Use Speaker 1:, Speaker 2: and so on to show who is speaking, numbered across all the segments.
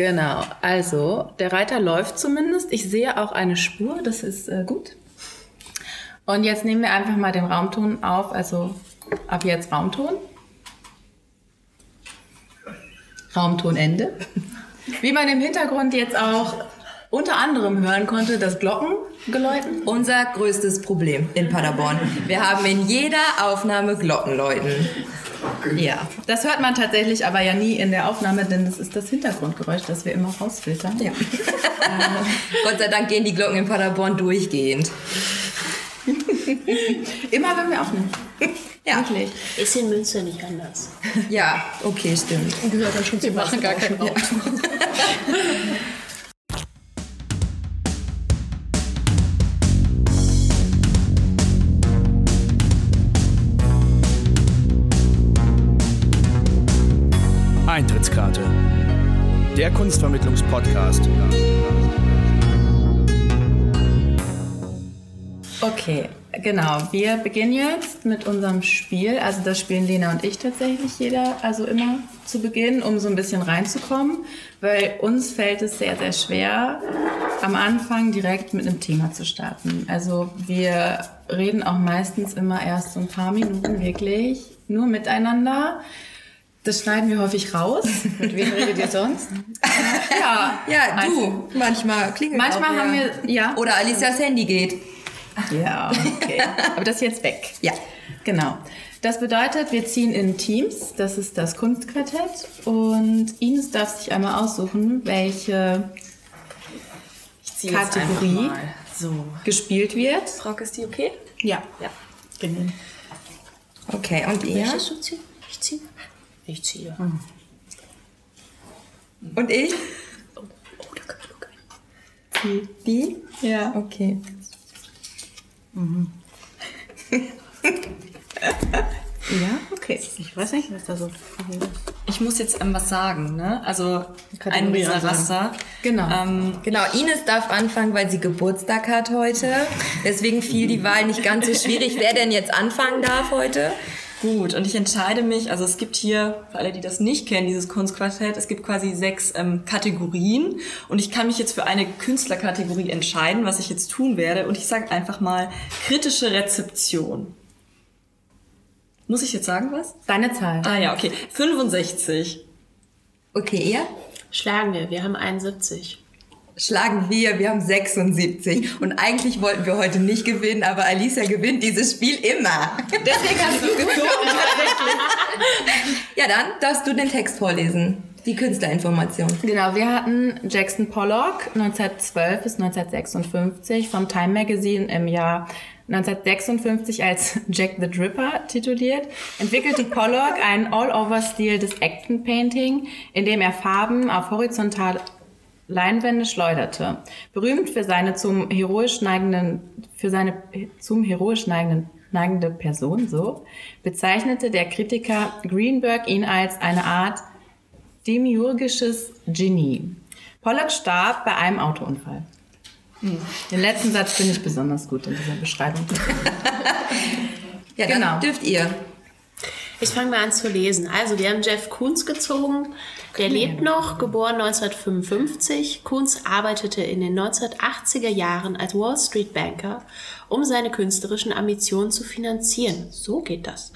Speaker 1: Genau, also der Reiter läuft zumindest. Ich sehe auch eine Spur, das ist äh, gut. Und jetzt nehmen wir einfach mal den Raumton auf, also ab jetzt Raumton. Raumtonende. Wie man im Hintergrund jetzt auch unter anderem hören konnte, das Glockengeläuten.
Speaker 2: Unser größtes Problem in Paderborn. Wir haben in jeder Aufnahme Glockenläuten.
Speaker 1: Ja, das hört man tatsächlich aber ja nie in der Aufnahme, denn das ist das Hintergrundgeräusch, das wir immer rausfiltern.
Speaker 2: Ja. Gott sei Dank gehen die Glocken in Paderborn durchgehend.
Speaker 1: immer wenn wir aufnehmen.
Speaker 2: Ja.
Speaker 1: Wirklich.
Speaker 3: Ist in Münster nicht anders.
Speaker 2: Ja, okay, stimmt.
Speaker 3: Gehört dann schon zu
Speaker 1: machen gar keinen Raum.
Speaker 4: Eintrittskarte. Der Kunstvermittlungspodcast.
Speaker 1: Okay, genau. Wir beginnen jetzt mit unserem Spiel. Also das spielen Lena und ich tatsächlich jeder, also immer zu Beginn, um so ein bisschen reinzukommen, weil uns fällt es sehr, sehr schwer, am Anfang direkt mit einem Thema zu starten. Also wir reden auch meistens immer erst so ein paar Minuten wirklich nur miteinander. Das schneiden wir häufig raus.
Speaker 3: Mit wem redet ihr sonst?
Speaker 1: ja,
Speaker 2: Ja, du. Manchmal klingelt
Speaker 1: Manchmal
Speaker 2: auch,
Speaker 1: haben
Speaker 2: ja.
Speaker 1: wir, ja.
Speaker 2: Oder Alicias Handy geht.
Speaker 1: Ja, okay. Aber das ist jetzt weg.
Speaker 2: Ja.
Speaker 1: Genau. Das bedeutet, wir ziehen in Teams. Das ist das Kunstquartett. Und Ines darf sich einmal aussuchen, welche Kategorie.
Speaker 3: So.
Speaker 1: gespielt wird.
Speaker 3: Frauke, ist die okay?
Speaker 1: Ja.
Speaker 3: Ja.
Speaker 1: Genau.
Speaker 2: Okay, und ihr?
Speaker 3: Ziehen? Ich ziehe. Ich ziehe.
Speaker 2: Und ich?
Speaker 3: Oh, da kann ich gucken.
Speaker 2: Die?
Speaker 1: Ja.
Speaker 2: Okay.
Speaker 1: Ja, okay.
Speaker 3: Ich weiß nicht, was da so
Speaker 5: Ich muss jetzt ähm, was sagen, ne? Also ein dieser. Raster.
Speaker 1: Genau.
Speaker 5: Ähm,
Speaker 2: Genau, Ines darf anfangen, weil sie Geburtstag hat heute. Deswegen fiel die Wahl nicht ganz so schwierig, wer denn jetzt anfangen darf heute.
Speaker 5: Gut, und ich entscheide mich, also es gibt hier, für alle, die das nicht kennen, dieses Kunstquartett, es gibt quasi sechs ähm, Kategorien und ich kann mich jetzt für eine Künstlerkategorie entscheiden, was ich jetzt tun werde und ich sage einfach mal kritische Rezeption. Muss ich jetzt sagen was?
Speaker 1: Deine Zahl.
Speaker 5: Ah ja, okay. 65.
Speaker 2: Okay, ihr?
Speaker 3: Schlagen wir. Wir haben 71.
Speaker 2: Schlagen wir, wir haben 76. Und eigentlich wollten wir heute nicht gewinnen, aber Alicia gewinnt dieses Spiel immer.
Speaker 1: Deswegen hast du gezogen, tatsächlich.
Speaker 2: Ja, dann darfst du den Text vorlesen. Die Künstlerinformation.
Speaker 1: Genau, wir hatten Jackson Pollock 1912 bis 1956 vom Time Magazine im Jahr 1956 als Jack the Dripper tituliert, entwickelte Pollock einen All-Over-Stil des Action Painting, in dem er Farben auf horizontale Leinwände schleuderte. Berühmt für seine zum heroisch neigenden, für seine zum heroisch neigenden neigende Person, so, bezeichnete der Kritiker Greenberg ihn als eine Art demiurgisches Genie. Pollock starb bei einem Autounfall. Den letzten Satz finde ich besonders gut in dieser Beschreibung.
Speaker 2: Ja,
Speaker 1: Genau.
Speaker 2: dürft ihr.
Speaker 3: Ich fange mal an zu lesen. Also, wir haben Jeff Koons gezogen. Der lebt noch, geboren 1955. Koons arbeitete in den 1980er Jahren als Wall Street Banker, um seine künstlerischen Ambitionen zu finanzieren. So geht das.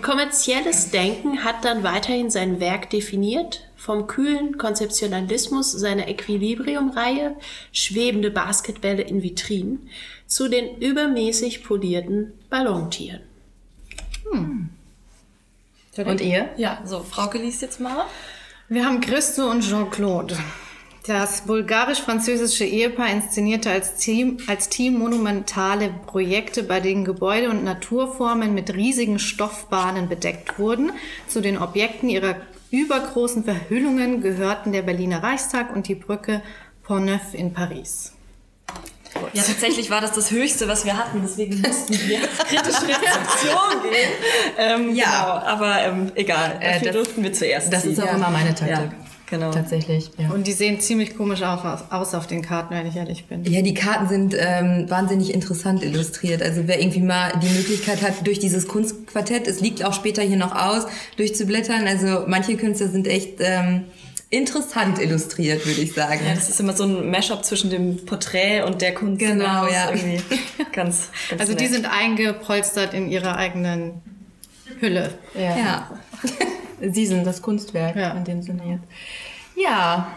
Speaker 3: Kommerzielles Denken hat dann weiterhin sein Werk definiert. Vom kühlen Konzeptionalismus seiner Equilibrium-Reihe, schwebende Basketbälle in Vitrinen, zu den übermäßig polierten Ballontieren.
Speaker 1: Und ihr?
Speaker 5: Ja, so, Frauke liest jetzt mal.
Speaker 6: Wir haben Christo und Jean-Claude. Das bulgarisch-französische Ehepaar inszenierte als Team, als Team monumentale Projekte, bei denen Gebäude und Naturformen mit riesigen Stoffbahnen bedeckt wurden. Zu den Objekten ihrer übergroßen Verhüllungen gehörten der Berliner Reichstag und die Brücke Pont-Neuf in Paris.
Speaker 5: Ja, tatsächlich war das das Höchste, was wir hatten, deswegen mussten wir auf kritische Rezeption gehen. Ähm,
Speaker 2: Ja.
Speaker 5: Genau, aber ähm, egal,
Speaker 1: Äh,
Speaker 5: dafür
Speaker 1: das-
Speaker 5: durften wir zuerst
Speaker 1: Das
Speaker 5: ziehen.
Speaker 1: ist auch immer meine Taktik.
Speaker 5: Ja, genau.
Speaker 1: Tatsächlich, ja.
Speaker 6: Und die sehen ziemlich komisch auch aus, aus auf den Karten, wenn ich ehrlich bin.
Speaker 2: Ja, die Karten sind ähm, wahnsinnig interessant illustriert. Also wer irgendwie mal die Möglichkeit hat, durch dieses Kunstquartett, es liegt auch später hier noch aus, durchzublättern. Also manche Künstler sind echt ähm, interessant illustriert, würde ich sagen.
Speaker 5: Ja, das ist immer so ein Mashup zwischen dem Porträt und der Kunst.
Speaker 2: Genau, ja.
Speaker 5: Irgendwie ganz, ganz
Speaker 6: Also die
Speaker 5: nett.
Speaker 6: sind eingepolstert in ihrer eigenen Hülle.
Speaker 1: Ja.
Speaker 2: ja.
Speaker 1: Sie sind das Kunstwerk
Speaker 6: Ja.
Speaker 1: in dem Sinne jetzt. Ja,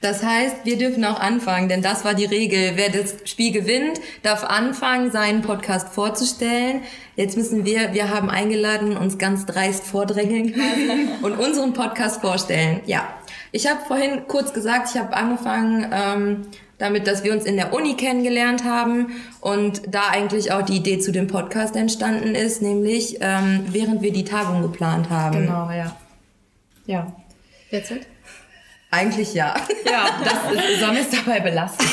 Speaker 2: Das heißt, wir dürfen auch anfangen, denn das war die Regel. Wer das Spiel gewinnt, darf anfangen, seinen Podcast vorzustellen. Jetzt müssen wir, wir haben eingeladen, uns ganz dreist vordrängeln und unseren Podcast vorstellen. Ja, ich habe vorhin kurz gesagt, ich habe angefangen ähm, damit, dass wir uns in der Uni kennengelernt haben und da eigentlich auch die Idee zu dem Podcast entstanden ist, nämlich ähm, während wir die Tagung geplant haben.
Speaker 1: genau, ja. Ja.
Speaker 6: Jetzt halt?
Speaker 2: Eigentlich ja.
Speaker 1: Ja, das ist, sollen wir es dabei belassen?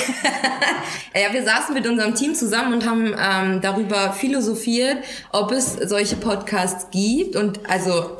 Speaker 2: Ja, wir saßen mit unserem Team zusammen und haben ähm, darüber philosophiert, ob es solche Podcasts gibt. Und also,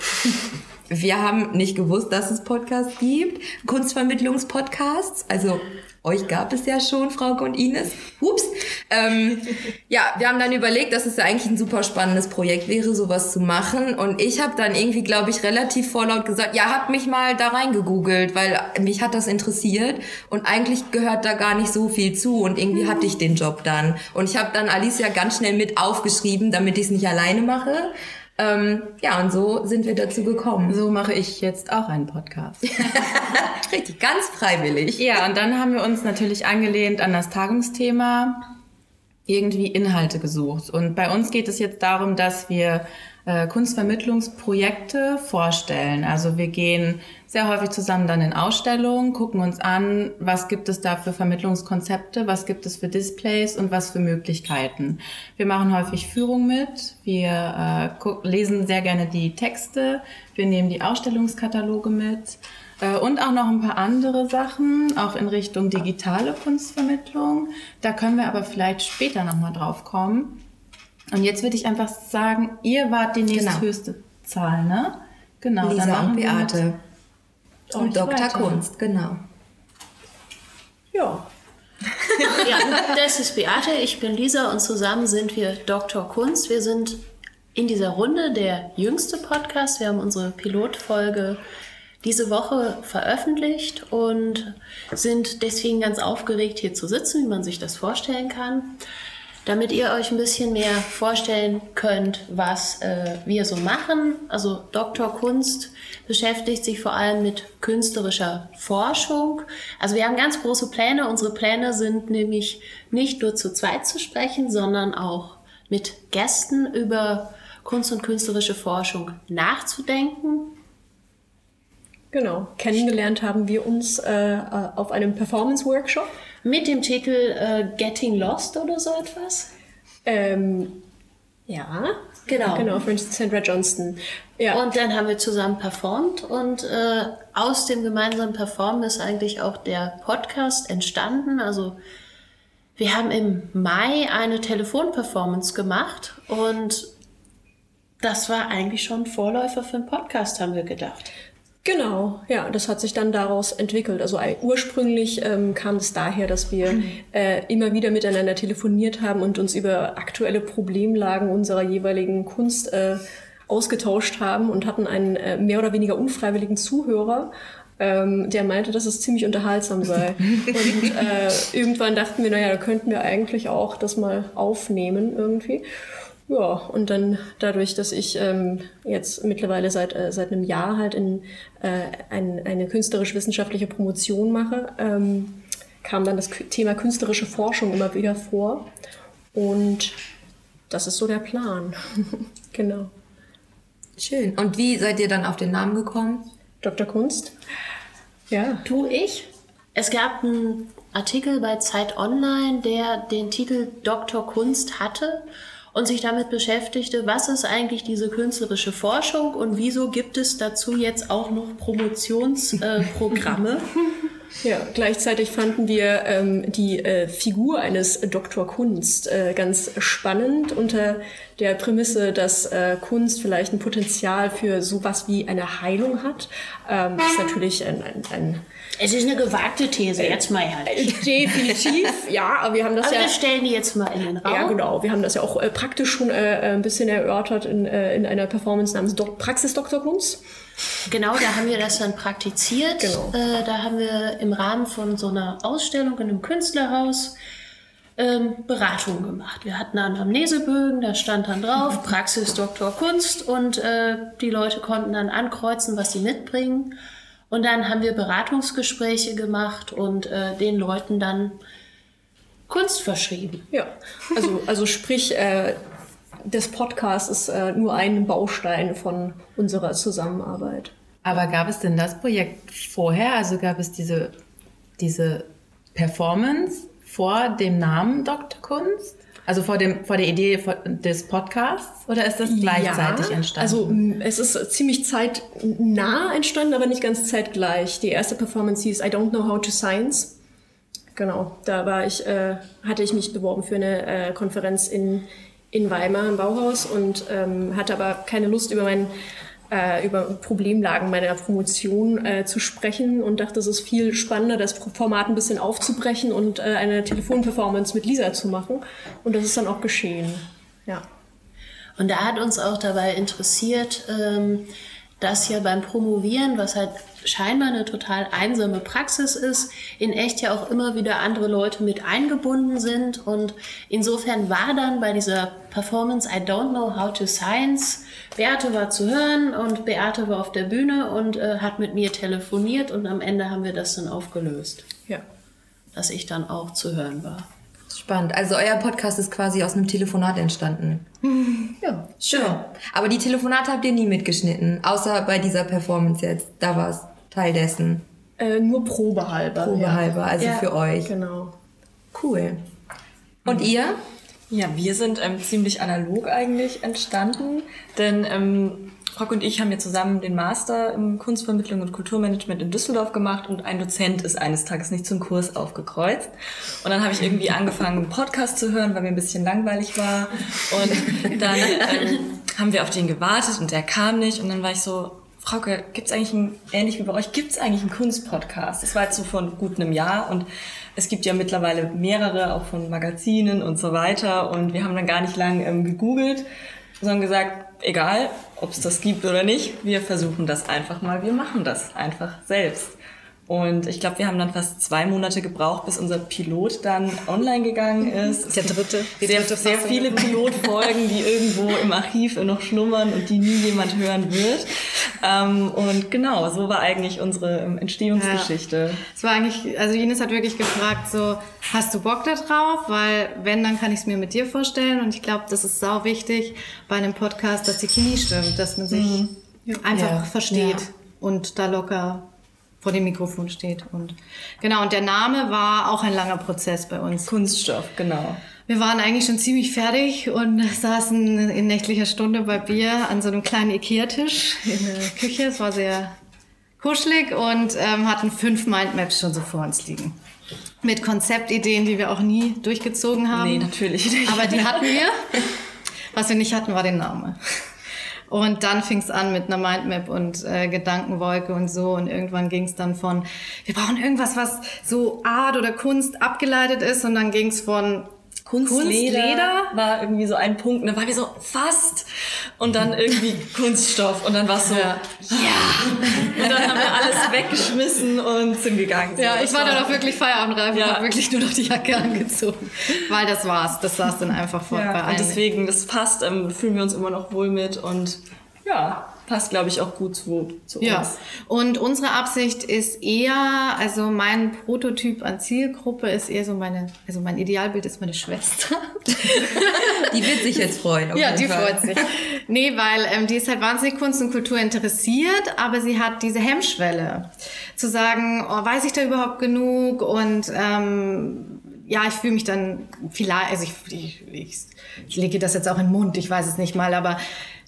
Speaker 2: wir haben nicht gewusst, dass es Podcasts gibt. Kunstvermittlungspodcasts. Also, euch gab es ja schon, Frauke und Ines. Ups. Ähm, ja, wir haben dann überlegt, dass es ja eigentlich ein super spannendes Projekt wäre, sowas zu machen. Und ich habe dann irgendwie, glaube ich, relativ vorlaut gesagt, ja, hab mich mal da reingegoogelt, weil mich hat das interessiert. Und eigentlich gehört da gar nicht so viel zu. Und irgendwie hatte ich den Job dann. Und ich habe dann Alicia ganz schnell mit aufgeschrieben, damit ich es nicht alleine mache. Ähm, ja, und so sind wir dazu gekommen.
Speaker 1: So mache ich jetzt auch einen Podcast.
Speaker 2: Richtig, ganz freiwillig.
Speaker 1: Ja, und dann haben wir uns natürlich angelehnt an das Tagungsthema irgendwie Inhalte gesucht. Und bei uns geht es jetzt darum, dass wir äh, Kunstvermittlungsprojekte vorstellen. Also wir gehen sehr häufig zusammen dann in Ausstellungen, gucken uns an, was gibt es da für Vermittlungskonzepte, was gibt es für Displays und was für Möglichkeiten. Wir machen häufig Führung mit, wir äh, lesen sehr gerne die Texte, wir nehmen die Ausstellungskataloge mit. Äh, Und auch noch ein paar andere Sachen, auch in Richtung digitale Kunstvermittlung. Da können wir aber vielleicht später nochmal drauf kommen. Und jetzt würde ich einfach sagen, ihr wart die nächsthöchste Zahl, ne? Genau. dann
Speaker 2: Lisa
Speaker 1: machen
Speaker 2: und Beate. Und Dr.
Speaker 1: weiter.
Speaker 2: Kunst, genau.
Speaker 3: Ja. ja, das ist Beate, ich bin Lisa und zusammen sind wir Dr. Kunst. Wir sind in dieser Runde der jüngste Podcast. Wir haben unsere Pilotfolge diese Woche veröffentlicht und sind deswegen ganz aufgeregt, hier zu sitzen, wie man sich das vorstellen kann. Damit ihr euch ein bisschen mehr vorstellen könnt, was äh, wir so machen. Also Dr. Kunst beschäftigt sich vor allem mit künstlerischer Forschung. Also wir haben ganz große Pläne. Unsere Pläne sind nämlich nicht nur zu zweit zu sprechen, sondern auch mit Gästen über Kunst und künstlerische Forschung nachzudenken.
Speaker 7: Genau, kennengelernt haben wir uns äh, auf einem Performance-Workshop.
Speaker 3: Mit dem Titel äh, Getting Lost oder so etwas.
Speaker 7: Ähm, ja,
Speaker 3: Genau.
Speaker 7: genau, von Sandra Johnston. Ja,
Speaker 3: Und dann haben wir zusammen performt und äh, aus dem gemeinsamen Performen ist eigentlich auch der Podcast entstanden. Also wir haben im Mai eine Telefonperformance gemacht und das war eigentlich schon Vorläufer für einen Podcast, haben wir gedacht.
Speaker 7: Genau, ja, das hat sich dann daraus entwickelt. Also ursprünglich ähm, kam es daher, dass wir äh, immer wieder miteinander telefoniert haben und uns über aktuelle Problemlagen unserer jeweiligen Kunst äh, ausgetauscht haben und hatten einen äh, mehr oder weniger unfreiwilligen Zuhörer, ähm, der meinte, dass es ziemlich unterhaltsam sei. und äh, irgendwann dachten wir, naja, da könnten wir eigentlich auch das mal aufnehmen irgendwie. Ja, und dann dadurch, dass ich ähm, jetzt mittlerweile seit, äh, seit einem Jahr halt in, äh, ein, eine künstlerisch-wissenschaftliche Promotion mache, ähm, kam dann das Thema künstlerische Forschung immer wieder vor. Und das ist so der Plan. genau.
Speaker 2: Schön. Und wie seid ihr dann auf den Namen gekommen?
Speaker 7: Dr. Kunst? Ja.
Speaker 3: Du, ich? Es gab einen Artikel bei Zeit Online, der den Titel Dr. Kunst hatte und sich damit beschäftigte, was ist eigentlich diese künstlerische Forschung und wieso gibt es dazu jetzt auch noch Promotionsprogramme. Äh?
Speaker 7: Ja, gleichzeitig fanden wir ähm, die äh, Figur eines Doktor Kunst äh, ganz spannend unter der Prämisse, dass äh, Kunst vielleicht ein Potenzial für sowas wie eine Heilung hat. Ähm, ist natürlich ein, ein, ein
Speaker 3: es ist eine gewagte These, jetzt mal ehrlich.
Speaker 7: definitiv, ja, aber wir haben das
Speaker 3: Aber
Speaker 7: ja
Speaker 3: wir stellen die jetzt mal in den Raum.
Speaker 7: ja, genau. Wir haben das ja auch äh, praktisch schon äh, äh, ein bisschen erörtert in, äh, in einer Performance namens Dok Praxis Dr. Kunst.
Speaker 3: Genau, da haben wir das dann praktiziert.
Speaker 7: Genau.
Speaker 3: Äh, da haben wir im Rahmen von so einer Ausstellung in einem Künstlerhaus ähm, Beratungen gemacht. Wir hatten Anamnesebögen, da stand dann drauf Praxis Doktor Kunst und äh, die Leute konnten dann ankreuzen, was sie mitbringen. Und dann haben wir Beratungsgespräche gemacht und äh, den Leuten dann Kunst verschrieben.
Speaker 7: Ja, also, also sprich, äh, das Podcast ist äh, nur ein Baustein von unserer Zusammenarbeit.
Speaker 1: Aber gab es denn das Projekt vorher? Also gab es diese, diese Performance vor dem Namen Dr. Kunst? Also vor, dem, vor der Idee des Podcasts? Oder ist das gleichzeitig
Speaker 7: ja,
Speaker 1: entstanden?
Speaker 7: Also es ist ziemlich zeitnah entstanden, aber nicht ganz zeitgleich. Die erste Performance hieß I Don't Know How to Science. Genau, da war ich, äh, hatte ich mich beworben für eine äh, Konferenz in, in Weimar im Bauhaus und ähm, hatte aber keine Lust über mein äh, über Problemlagen meiner Promotion äh, zu sprechen und dachte, es ist viel spannender, das Format ein bisschen aufzubrechen und äh, eine Telefonperformance mit Lisa zu machen. Und das ist dann auch geschehen. Ja.
Speaker 3: Und da hat uns auch dabei interessiert, ähm, dass ja beim Promovieren, was halt scheinbar eine total einsame Praxis ist, in echt ja auch immer wieder andere Leute mit eingebunden sind. Und insofern war dann bei dieser Performance I Don't Know How to Science, Beate war zu hören und Beate war auf der Bühne und äh, hat mit mir telefoniert und am Ende haben wir das dann aufgelöst,
Speaker 7: Ja.
Speaker 3: dass ich dann auch zu hören war.
Speaker 2: Spannend. Also euer Podcast ist quasi aus einem Telefonat entstanden.
Speaker 7: Ja.
Speaker 2: Schön. Aber die Telefonate habt ihr nie mitgeschnitten, außer bei dieser Performance jetzt. Da war es Teil dessen.
Speaker 7: Äh, nur probehalber.
Speaker 2: Probehalber, also
Speaker 7: ja.
Speaker 2: für euch.
Speaker 7: Genau.
Speaker 2: Cool. Und ihr?
Speaker 5: Ja, wir sind ähm, ziemlich analog eigentlich entstanden, denn ähm, Rock und ich haben ja zusammen den Master in Kunstvermittlung und Kulturmanagement in Düsseldorf gemacht und ein Dozent ist eines Tages nicht zum Kurs aufgekreuzt. Und dann habe ich irgendwie angefangen, einen Podcast zu hören, weil mir ein bisschen langweilig war. Und dann ähm, haben wir auf den gewartet und der kam nicht. Und dann war ich so, Frauke, gibt's eigentlich ein, ähnlich wie bei euch, gibt's eigentlich einen Kunstpodcast? Das war jetzt so von gut einem Jahr und es gibt ja mittlerweile mehrere, auch von Magazinen und so weiter. Und wir haben dann gar nicht lang ähm, gegoogelt, sondern gesagt, egal, ob es das gibt oder nicht, wir versuchen das einfach mal, wir machen das einfach selbst. Und ich glaube, wir haben dann fast zwei Monate gebraucht, bis unser Pilot dann online gegangen ist.
Speaker 6: Der dritte. Die
Speaker 5: Sehr,
Speaker 6: dritte
Speaker 5: sehr viele Pilotfolgen, die irgendwo im Archiv noch schlummern und die nie jemand hören wird. Ähm, und genau, so war eigentlich unsere ähm, Entstehungsgeschichte.
Speaker 6: Es war eigentlich, also Ines hat wirklich gefragt, so, hast du Bock da drauf? Weil wenn, dann kann ich es mir mit dir vorstellen. Und ich glaube, das ist sau wichtig bei einem Podcast, dass die Chemie stimmt, dass man sich einfach
Speaker 1: Ja.
Speaker 6: versteht
Speaker 1: Ja.
Speaker 6: und da locker vor dem Mikrofon steht. Und genau, und der Name war auch ein langer Prozess bei uns.
Speaker 5: Kunststoff, genau.
Speaker 6: Wir waren eigentlich schon ziemlich fertig und saßen in nächtlicher Stunde bei Bier an so einem kleinen Ikea-Tisch in der Küche. Es war sehr kuschelig und ähm, hatten fünf Mindmaps schon so vor uns liegen. Mit Konzeptideen, die wir auch nie durchgezogen haben.
Speaker 5: Nee, natürlich nicht.
Speaker 6: Aber die hatten wir. Was wir nicht hatten, war der Name. Und dann fing es an mit einer Mindmap und äh, Gedankenwolke und so. Und irgendwann ging es dann von, wir brauchen irgendwas, was so Art oder Kunst abgeleitet ist. Und dann ging es von
Speaker 5: Kunstleder,
Speaker 6: Kunstleder?
Speaker 5: war irgendwie so ein Punkt. Und dann waren wir so, fast. Und dann irgendwie Kunststoff. Und dann war es so, ja. Und dann haben wir alles weggeschmissen und sind gegangen. So,
Speaker 6: Ja, ich
Speaker 5: das
Speaker 6: war dann auch wirklich feierabendreif
Speaker 5: Ja.
Speaker 6: und habe wirklich nur noch die Jacke angezogen. Weil das war's. Das saß dann einfach vor, bei
Speaker 5: Ja, und
Speaker 6: allen.
Speaker 5: deswegen, das passt, ähm, fühlen wir uns immer noch wohl mit und ja, passt, glaube ich, auch gut zu, zu
Speaker 6: Ja,
Speaker 5: uns.
Speaker 6: und unsere Absicht ist eher, also mein Prototyp an Zielgruppe ist eher so meine, also mein Idealbild ist meine Schwester.
Speaker 2: Die wird sich jetzt freuen. auf
Speaker 6: Ja,
Speaker 2: jeden
Speaker 6: die
Speaker 2: Fall.
Speaker 6: freut sich. Nee, weil ähm, die ist halt wahnsinnig Kunst und Kultur interessiert, aber sie hat diese Hemmschwelle zu sagen, oh, weiß ich da überhaupt genug und ähm, ja, ich fühle mich dann vielleicht, also ich, ich, ich, ich lege das jetzt auch in den Mund, ich weiß es nicht mal, aber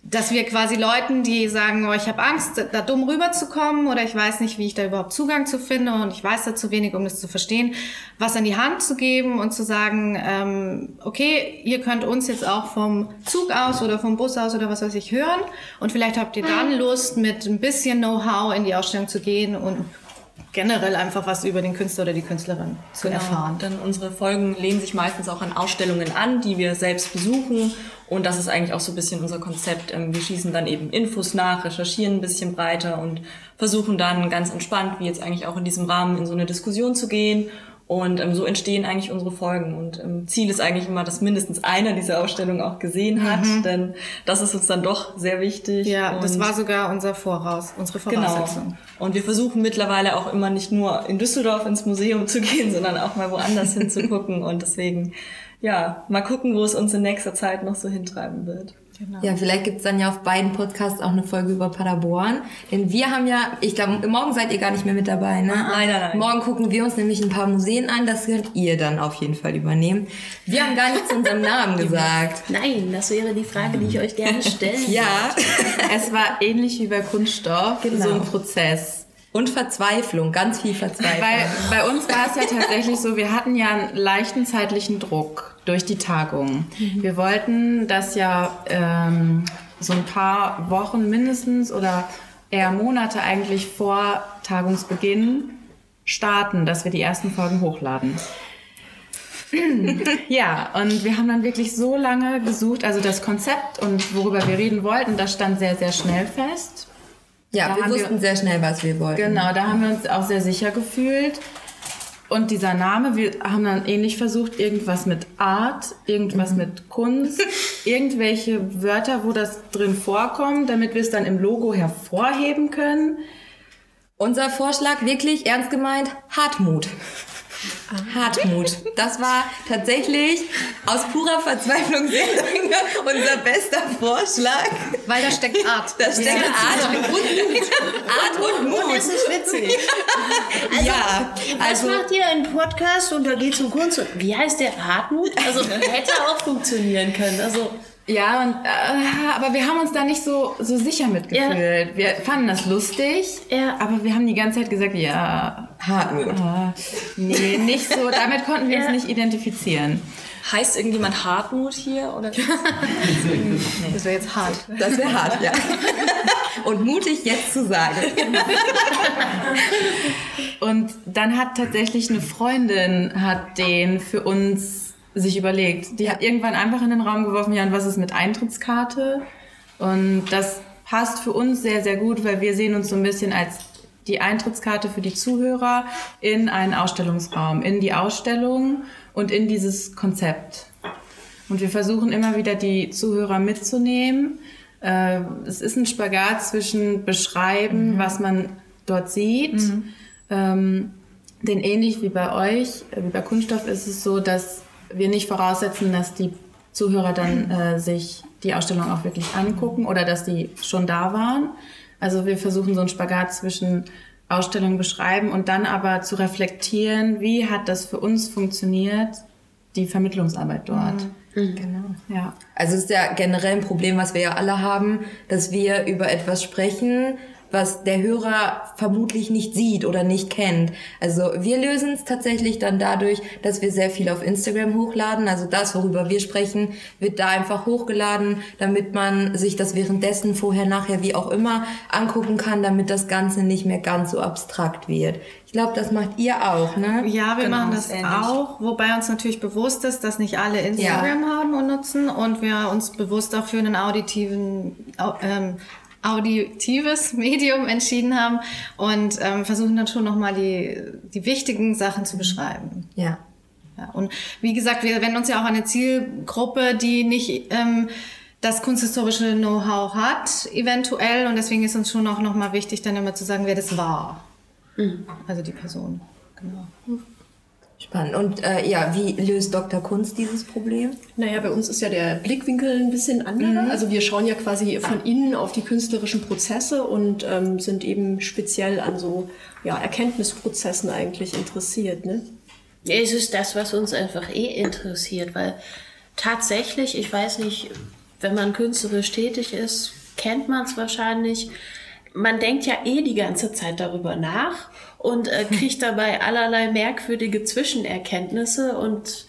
Speaker 6: dass wir quasi Leuten, die sagen, oh, ich habe Angst, da dumm rüberzukommen oder ich weiß nicht, wie ich da überhaupt Zugang zu finde und ich weiß da zu wenig, um das zu verstehen, was an die Hand zu geben und zu sagen, ähm, okay, ihr könnt uns jetzt auch vom Zug aus oder vom Bus aus oder was weiß ich hören und vielleicht habt ihr dann Lust, mit ein bisschen Know-how in die Ausstellung zu gehen und generell einfach was über den Künstler oder die Künstlerin zu erfahren.
Speaker 5: Denn unsere Folgen lehnen sich meistens auch an Ausstellungen an, die wir selbst besuchen. Und das ist eigentlich auch so ein bisschen unser Konzept. Ähm, Wir schießen dann eben Infos nach, recherchieren ein bisschen breiter und versuchen dann ganz entspannt, wie jetzt eigentlich auch in diesem Rahmen, in so eine Diskussion zu gehen. Und ähm, so entstehen eigentlich unsere Folgen. Und ähm, Ziel ist eigentlich immer, dass mindestens einer diese Ausstellung auch gesehen hat, denn das ist uns dann doch sehr wichtig.
Speaker 6: Ja, das
Speaker 5: Und-
Speaker 6: war sogar unser Voraus, unsere Voraussetzung.
Speaker 5: Genau. Und wir versuchen mittlerweile auch immer nicht nur in Düsseldorf ins Museum zu gehen, sondern auch mal woanders hinzugucken. Und deswegen, ja, mal gucken, wo es uns in nächster Zeit noch so hintreiben wird.
Speaker 2: Ja, vielleicht gibt's dann ja auf beiden Podcasts auch eine Folge über Paderborn. Denn wir haben ja, ich glaube, morgen seid ihr gar nicht mehr mit dabei, ne?
Speaker 5: Nein, nein, nein.
Speaker 2: Morgen gucken wir uns nämlich ein paar Museen an. Das könnt ihr dann auf jeden Fall übernehmen. Wir haben gar nicht zu unserem Namen gesagt.
Speaker 3: Nein, das wäre die Frage, die ich euch gerne stellen
Speaker 2: Ja.
Speaker 1: Es war ähnlich wie bei Kunststoff,
Speaker 2: Genau.
Speaker 1: so ein Prozess.
Speaker 2: Und Verzweiflung, ganz viel Verzweiflung.
Speaker 1: Weil bei uns war es ja tatsächlich so, wir hatten ja einen leichten zeitlichen Druck durch die Tagung. Wir wollten das ja ähm, so ein paar Wochen mindestens oder eher Monate eigentlich vor Tagungsbeginn starten, dass wir die ersten Folgen hochladen. Ja, und wir haben dann wirklich so lange gesucht, also das Konzept und worüber wir reden wollten, das stand sehr, sehr schnell fest.
Speaker 2: ja,
Speaker 1: da
Speaker 2: wir
Speaker 1: haben wir-
Speaker 2: wussten sehr schnell, was wir wollten.
Speaker 1: Genau, da haben wir uns auch sehr sicher gefühlt. Und dieser Name, wir haben dann ähnlich versucht, irgendwas mit Art, irgendwas mit Kunst, irgendwelche Wörter, wo das drin vorkommt, damit wir es dann im Logo hervorheben können.
Speaker 2: Unser Vorschlag wirklich ernst gemeint, Hartmut. Hartmut. Das war tatsächlich aus purer Verzweiflung sehr lange unser bester Vorschlag.
Speaker 6: Weil da steckt Art.
Speaker 2: Da steckt Art und Mut. Art und Mut.
Speaker 3: Das ist witzig.
Speaker 2: ja,
Speaker 3: Was
Speaker 2: also
Speaker 3: macht ihr einen Podcast und da geht es um Kunst? Und wie heißt der Hartmut? Also hätte auch funktionieren können. Also
Speaker 1: Ja, und, äh, aber wir haben uns da nicht so, so sicher mitgefühlt. Wir fanden das lustig,
Speaker 3: Ja.
Speaker 1: aber wir haben die ganze Zeit gesagt, ja,
Speaker 2: Hartmut.
Speaker 1: äh, nee, nicht so. Damit konnten wir
Speaker 3: Ja.
Speaker 1: uns nicht identifizieren.
Speaker 5: Heißt irgendjemand Hartmut hier? Oder?
Speaker 6: Das wäre jetzt hart.
Speaker 2: Das wäre hart, ja. Und mutig jetzt zu sagen.
Speaker 1: Und dann hat tatsächlich eine Freundin hat den für uns sich überlegt. Die hat irgendwann einfach in den Raum geworfen, ja, und was ist mit Eintrittskarte? Und das passt für uns sehr, sehr gut, weil wir sehen uns so ein bisschen als die Eintrittskarte für die Zuhörer in einen Ausstellungsraum, in die Ausstellung und in dieses Konzept. Und wir versuchen immer wieder die Zuhörer mitzunehmen. Äh, es ist ein Spagat zwischen beschreiben, was man dort sieht. Ähm, denn ähnlich wie bei euch, äh, wie bei Kunststoff, ist es so, dass wir nicht voraussetzen, dass die Zuhörer dann äh, sich die Ausstellung auch wirklich angucken oder dass die schon da waren. Also wir versuchen so einen Spagat zwischen Ausstellung beschreiben und dann aber zu reflektieren, wie hat das für uns funktioniert, die Vermittlungsarbeit dort.
Speaker 2: Genau.
Speaker 1: Ja.
Speaker 2: Also es ist ja generell ein Problem, was wir ja alle haben, dass wir über etwas sprechen, was der Hörer vermutlich nicht sieht oder nicht kennt. Also wir lösen es tatsächlich dann dadurch, dass wir sehr viel auf Instagram hochladen. Also das, worüber wir sprechen, wird da einfach hochgeladen, damit man sich das währenddessen, vorher, nachher, wie auch immer, angucken kann, damit das Ganze nicht mehr ganz so abstrakt wird. Ich glaube, das macht ihr auch, ne?
Speaker 6: Ja, wir
Speaker 5: Genau,
Speaker 6: machen das
Speaker 5: ähnlich.
Speaker 6: auch, wobei uns natürlich bewusst ist, dass nicht alle Instagram haben und nutzen und wir uns bewusst auch für einen auditiven, au- ähm, auditives Medium entschieden haben und ähm, versuchen dann schon nochmal die, die wichtigen Sachen zu beschreiben.
Speaker 2: Ja.
Speaker 6: Ja, und wie gesagt, wir wenden uns ja auch an eine Zielgruppe, die nicht ähm, das kunsthistorische Know-how hat, eventuell. Und deswegen ist uns schon auch nochmal wichtig, dann immer zu sagen, wer das war. Also die Person. Genau.
Speaker 2: Spannend. Und äh, ja, wie löst Dr. Kunst dieses Problem?
Speaker 7: Naja, bei uns ist ja der Blickwinkel ein bisschen anderer. Also wir schauen ja quasi von innen auf die künstlerischen Prozesse und ähm, sind eben speziell an so ja, Erkenntnisprozessen eigentlich interessiert. Ne?
Speaker 3: es ist das, was uns einfach eh interessiert, weil tatsächlich, ich weiß nicht, wenn man künstlerisch tätig ist, kennt man es wahrscheinlich. Man denkt ja eh die ganze Zeit darüber nach und äh, kriegt dabei allerlei merkwürdige Zwischenerkenntnisse und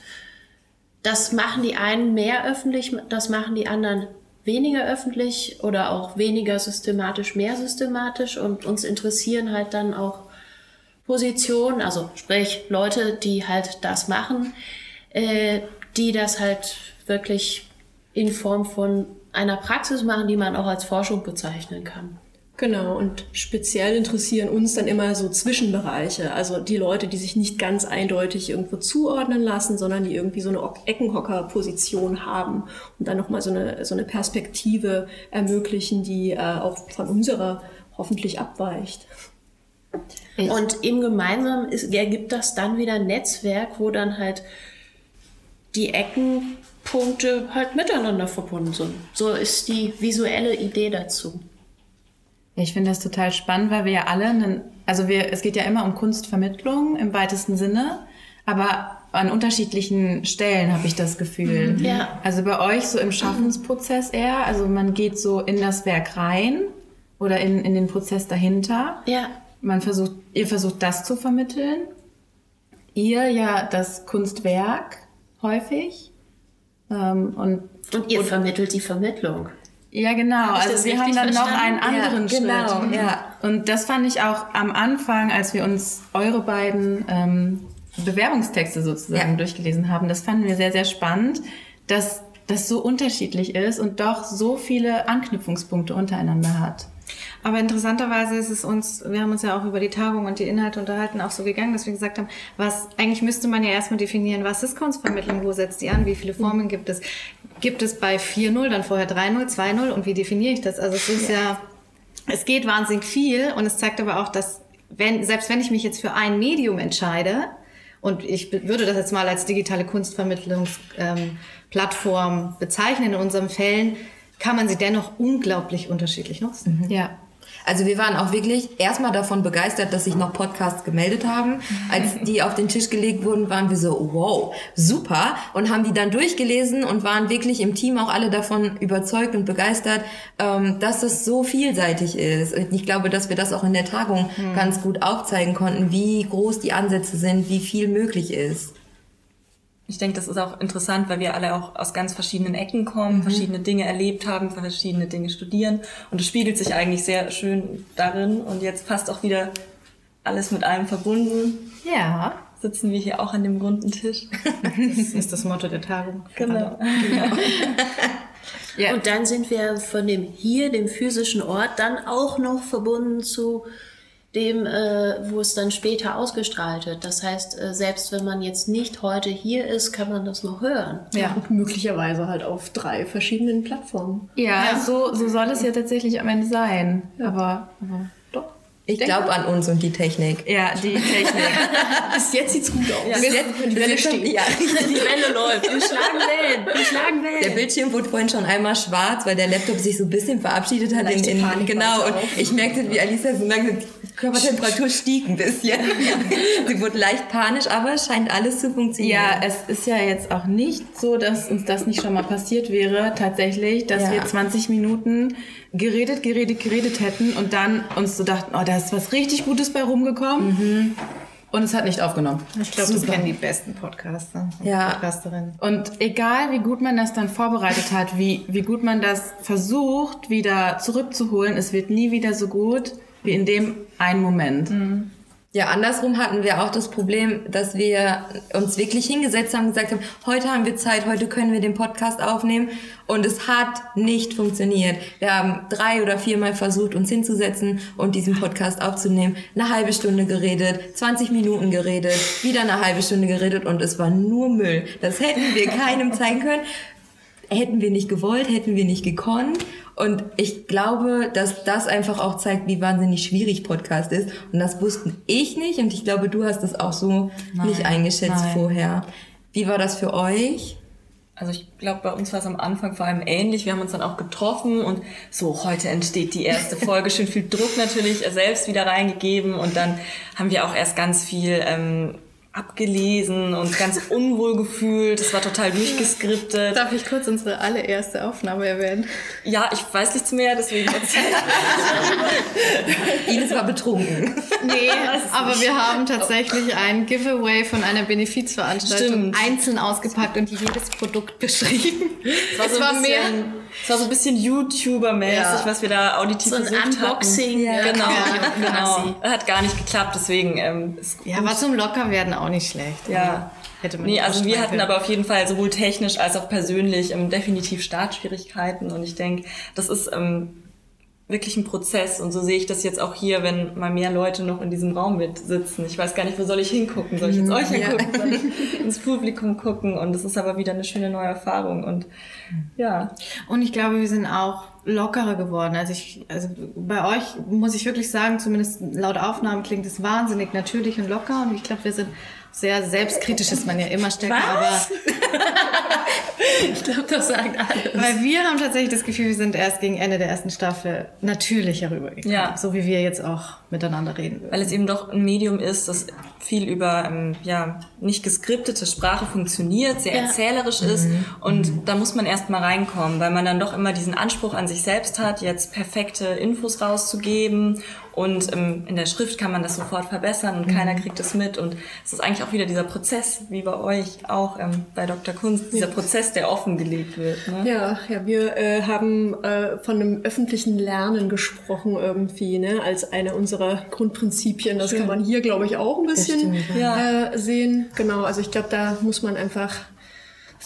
Speaker 3: das machen die einen mehr öffentlich, das machen die anderen weniger öffentlich oder auch weniger systematisch, mehr systematisch und uns interessieren halt dann auch Position, also sprich Leute, die halt das machen, äh, die das halt wirklich in Form von einer Praxis machen, die man auch als Forschung bezeichnen kann.
Speaker 7: Genau, und speziell interessieren uns dann immer so Zwischenbereiche, also die Leute, die sich nicht ganz eindeutig irgendwo zuordnen lassen, sondern die irgendwie so eine Eckenhocker-Position haben und dann nochmal so eine, so eine Perspektive ermöglichen, die äh, auch von unserer hoffentlich abweicht.
Speaker 3: Und im Gemeinsamen ist, ergibt das dann wieder ein Netzwerk, wo dann halt die Eckenpunkte halt miteinander verbunden sind. So ist die visuelle Idee dazu.
Speaker 1: Ich finde das total spannend, weil wir ja alle, einen, also wir, es geht ja immer um Kunstvermittlung im weitesten Sinne, aber an unterschiedlichen Stellen habe ich das Gefühl.
Speaker 3: Ja.
Speaker 1: Also bei euch so im Schaffensprozess eher, also man geht so in das Werk rein oder in, in den Prozess dahinter.
Speaker 3: Ja.
Speaker 1: Man versucht, ihr versucht das zu vermitteln. Ihr ja das Kunstwerk häufig. Ähm, und
Speaker 3: Und ihr vermittelt die Vermittlung.
Speaker 1: Ja, genau.
Speaker 3: Hab
Speaker 1: Also wir haben dann noch
Speaker 3: verstanden?
Speaker 1: einen anderen
Speaker 2: Ja, genau,
Speaker 1: Schritt.
Speaker 2: ja.
Speaker 1: Und das fand ich auch am Anfang, als wir uns eure beiden ähm, Bewerbungstexte sozusagen
Speaker 2: Ja.
Speaker 1: durchgelesen haben, das fanden wir sehr, sehr spannend, dass das so unterschiedlich ist und doch so viele Anknüpfungspunkte untereinander hat.
Speaker 6: Aber interessanterweise ist es uns, wir haben uns ja auch über die Tagung und die Inhalte unterhalten, auch so gegangen, dass wir gesagt haben, was, eigentlich müsste man ja erstmal definieren, was ist Kunstvermittlung, wo setzt die an, wie viele Formen gibt es? Gibt es bei 4.0, dann vorher 3.0, 2.0 und wie definiere ich das? Also es ist ja, es geht wahnsinnig viel und es zeigt aber auch, dass wenn, selbst wenn ich mich jetzt für ein Medium entscheide, und ich würde das jetzt mal als digitale Kunstvermittlungsplattform ähm, Plattform bezeichnen in unseren Fällen, kann man sie dennoch unglaublich unterschiedlich nutzen.
Speaker 1: Ja.
Speaker 2: Also wir waren auch wirklich erstmal davon begeistert, dass sich noch Podcasts gemeldet haben. Als die auf den Tisch gelegt wurden, waren wir so, wow, super. Und haben die dann durchgelesen und waren wirklich im Team auch alle davon überzeugt und begeistert, ähm, dass es so vielseitig ist. Und ich glaube, dass wir das auch in der Tagung ganz gut aufzeigen konnten, wie groß die Ansätze sind, wie viel möglich ist.
Speaker 5: Ich denke, das ist auch interessant, weil wir alle auch aus ganz verschiedenen Ecken kommen, verschiedene Dinge erlebt haben, verschiedene Dinge studieren. Und es spiegelt sich eigentlich sehr schön darin. Und jetzt passt auch wieder alles mit allem verbunden.
Speaker 1: Ja.
Speaker 5: Sitzen wir hier auch an dem runden Tisch.
Speaker 6: Das ist das Motto der Tagung.
Speaker 5: Genau.
Speaker 1: Ja.
Speaker 3: Und dann sind wir von dem hier, dem physischen Ort, dann auch noch verbunden zu dem, äh, wo es dann später ausgestrahlt wird. Das heißt, äh, selbst wenn man jetzt nicht heute hier ist, kann man das noch hören.
Speaker 1: Ja.
Speaker 7: Und möglicherweise halt auf drei verschiedenen Plattformen.
Speaker 1: Ja, So, so soll es ja tatsächlich am Ende sein. Aber, aber doch.
Speaker 2: Ich glaube an uns und die Technik.
Speaker 1: Ja, die Technik.
Speaker 7: Bis jetzt sieht's gut aus.
Speaker 2: Bis jetzt-
Speaker 7: die Welle steht.
Speaker 2: Ja,
Speaker 3: Die Welle läuft. Wir schlagen Wellen. Wir schlagen
Speaker 2: Der
Speaker 3: Wellen.
Speaker 2: Bildschirm wurde vorhin schon einmal schwarz, weil der Laptop sich so ein bisschen verabschiedet hat. In, in, genau, und ich merkte, wie Alisa so lange, die Körpertemperatur stieg ein bisschen. Sie wurde leicht panisch, aber es scheint alles zu funktionieren.
Speaker 1: Ja, es ist ja jetzt auch nicht so, dass uns das nicht schon mal passiert wäre, tatsächlich, dass
Speaker 2: Ja.
Speaker 1: wir 20 Minuten geredet, geredet, geredet hätten und dann uns so dachten, oh, da ist was richtig Gutes bei rumgekommen. Und es hat nicht aufgenommen.
Speaker 6: Ich glaube, das kennen die besten Podcaster und
Speaker 2: Ja.
Speaker 6: Podcasterinnen.
Speaker 1: Und egal, wie gut man das dann vorbereitet hat, wie, wie gut man das versucht, wieder zurückzuholen, es wird nie wieder so gut wie in dem einen Moment.
Speaker 2: Ja, andersrum hatten wir auch das Problem, dass wir uns wirklich hingesetzt haben gesagt haben, heute haben wir Zeit, heute können wir den Podcast aufnehmen und es hat nicht funktioniert. Wir haben drei oder viermal versucht, uns hinzusetzen und diesen Podcast aufzunehmen. Eine halbe Stunde geredet, 20 Minuten geredet, wieder eine halbe Stunde geredet und es war nur Müll. Das hätten wir keinem zeigen können. Hätten wir nicht gewollt, hätten wir nicht gekonnt. Und ich glaube, dass das einfach auch zeigt, wie wahnsinnig schwierig Podcast ist. Und das wussten ich nicht. Und ich glaube, du hast das auch so nicht eingeschätzt
Speaker 1: nein.
Speaker 2: vorher. Wie war das für euch?
Speaker 5: Also ich glaube, bei uns war es am Anfang vor allem ähnlich. Wir haben uns dann auch getroffen und so, heute entsteht die erste Folge. Schön viel Druck natürlich selbst wieder reingegeben und dann haben wir auch erst ganz viel ähm, abgelesen und ganz unwohl gefühlt. Es war total durchgeskriptet.
Speaker 6: Darf ich kurz unsere allererste Aufnahme erwähnen?
Speaker 5: Ja, ich weiß nichts mehr, deswegen erzähl.
Speaker 2: Ines war betrunken.
Speaker 6: Nee, aber wir haben tatsächlich ein Giveaway von einer Benefizveranstaltung
Speaker 5: Stimmt.
Speaker 6: einzeln ausgepackt und jedes Produkt beschrieben.
Speaker 5: war so
Speaker 6: es
Speaker 5: ein
Speaker 6: war mehr,
Speaker 5: Es war so ein bisschen YouTuber-mäßig,
Speaker 3: Ja.
Speaker 5: was wir da auditiv
Speaker 3: So ein
Speaker 5: versucht
Speaker 3: Unboxing.
Speaker 5: hatten. Genau,
Speaker 3: Ja, quasi.
Speaker 5: genau. Hat gar nicht geklappt, deswegen ähm, ist gut.
Speaker 6: Ja, war zum Lockerwerden auch nicht schlecht.
Speaker 5: Ja.
Speaker 6: Hätte man
Speaker 5: Nee, also wir hatten aber auf jeden Fall sowohl technisch als auch persönlich ähm, definitiv Startschwierigkeiten und ich denke, das ist ähm, wirklich ein Prozess und so sehe ich das jetzt auch hier, wenn mal mehr Leute noch in diesem Raum mit sitzen. Ich weiß gar nicht, wo soll ich hingucken? Soll ich jetzt euch hingucken? Soll ich ins Publikum gucken? Und das ist aber wieder eine schöne neue Erfahrung und ja.
Speaker 6: Und ich glaube, wir sind auch lockerer geworden. Also ich, also bei euch muss ich wirklich sagen, zumindest laut Aufnahmen klingt es wahnsinnig natürlich und locker. Und ich glaube, wir sind sehr selbstkritisch, ist man ja immer stärker,
Speaker 3: Was?
Speaker 6: aber
Speaker 3: Ich glaube, das sagt alles.
Speaker 6: weil wir haben tatsächlich das Gefühl, wir sind erst gegen Ende der ersten Staffel natürlicher rübergekommen.
Speaker 5: Ja.
Speaker 6: So wie wir jetzt auch miteinander reden würden.
Speaker 5: weil es eben doch ein Medium ist, das viel über ähm, ja nicht geskriptete Sprache funktioniert, sehr
Speaker 3: Ja.
Speaker 5: erzählerisch ist und da muss man erst mal reinkommen, weil man dann doch immer diesen Anspruch an sich selbst hat, jetzt perfekte Infos rauszugeben und ähm, in der Schrift kann man das sofort verbessern und keiner kriegt es mit und es ist eigentlich auch wieder dieser Prozess, wie bei euch auch ähm, bei Dr. Kunst, dieser Prozess, der offengelegt wird. Ne?
Speaker 7: Ja, ja, wir äh, haben äh, von einem öffentlichen Lernen gesprochen irgendwie, ne, als eine unserer Grundprinzipien. Das kann man hier, glaube ich, auch ein bisschen
Speaker 5: Ja.
Speaker 7: äh, sehen. Genau, also ich glaube, da muss man einfach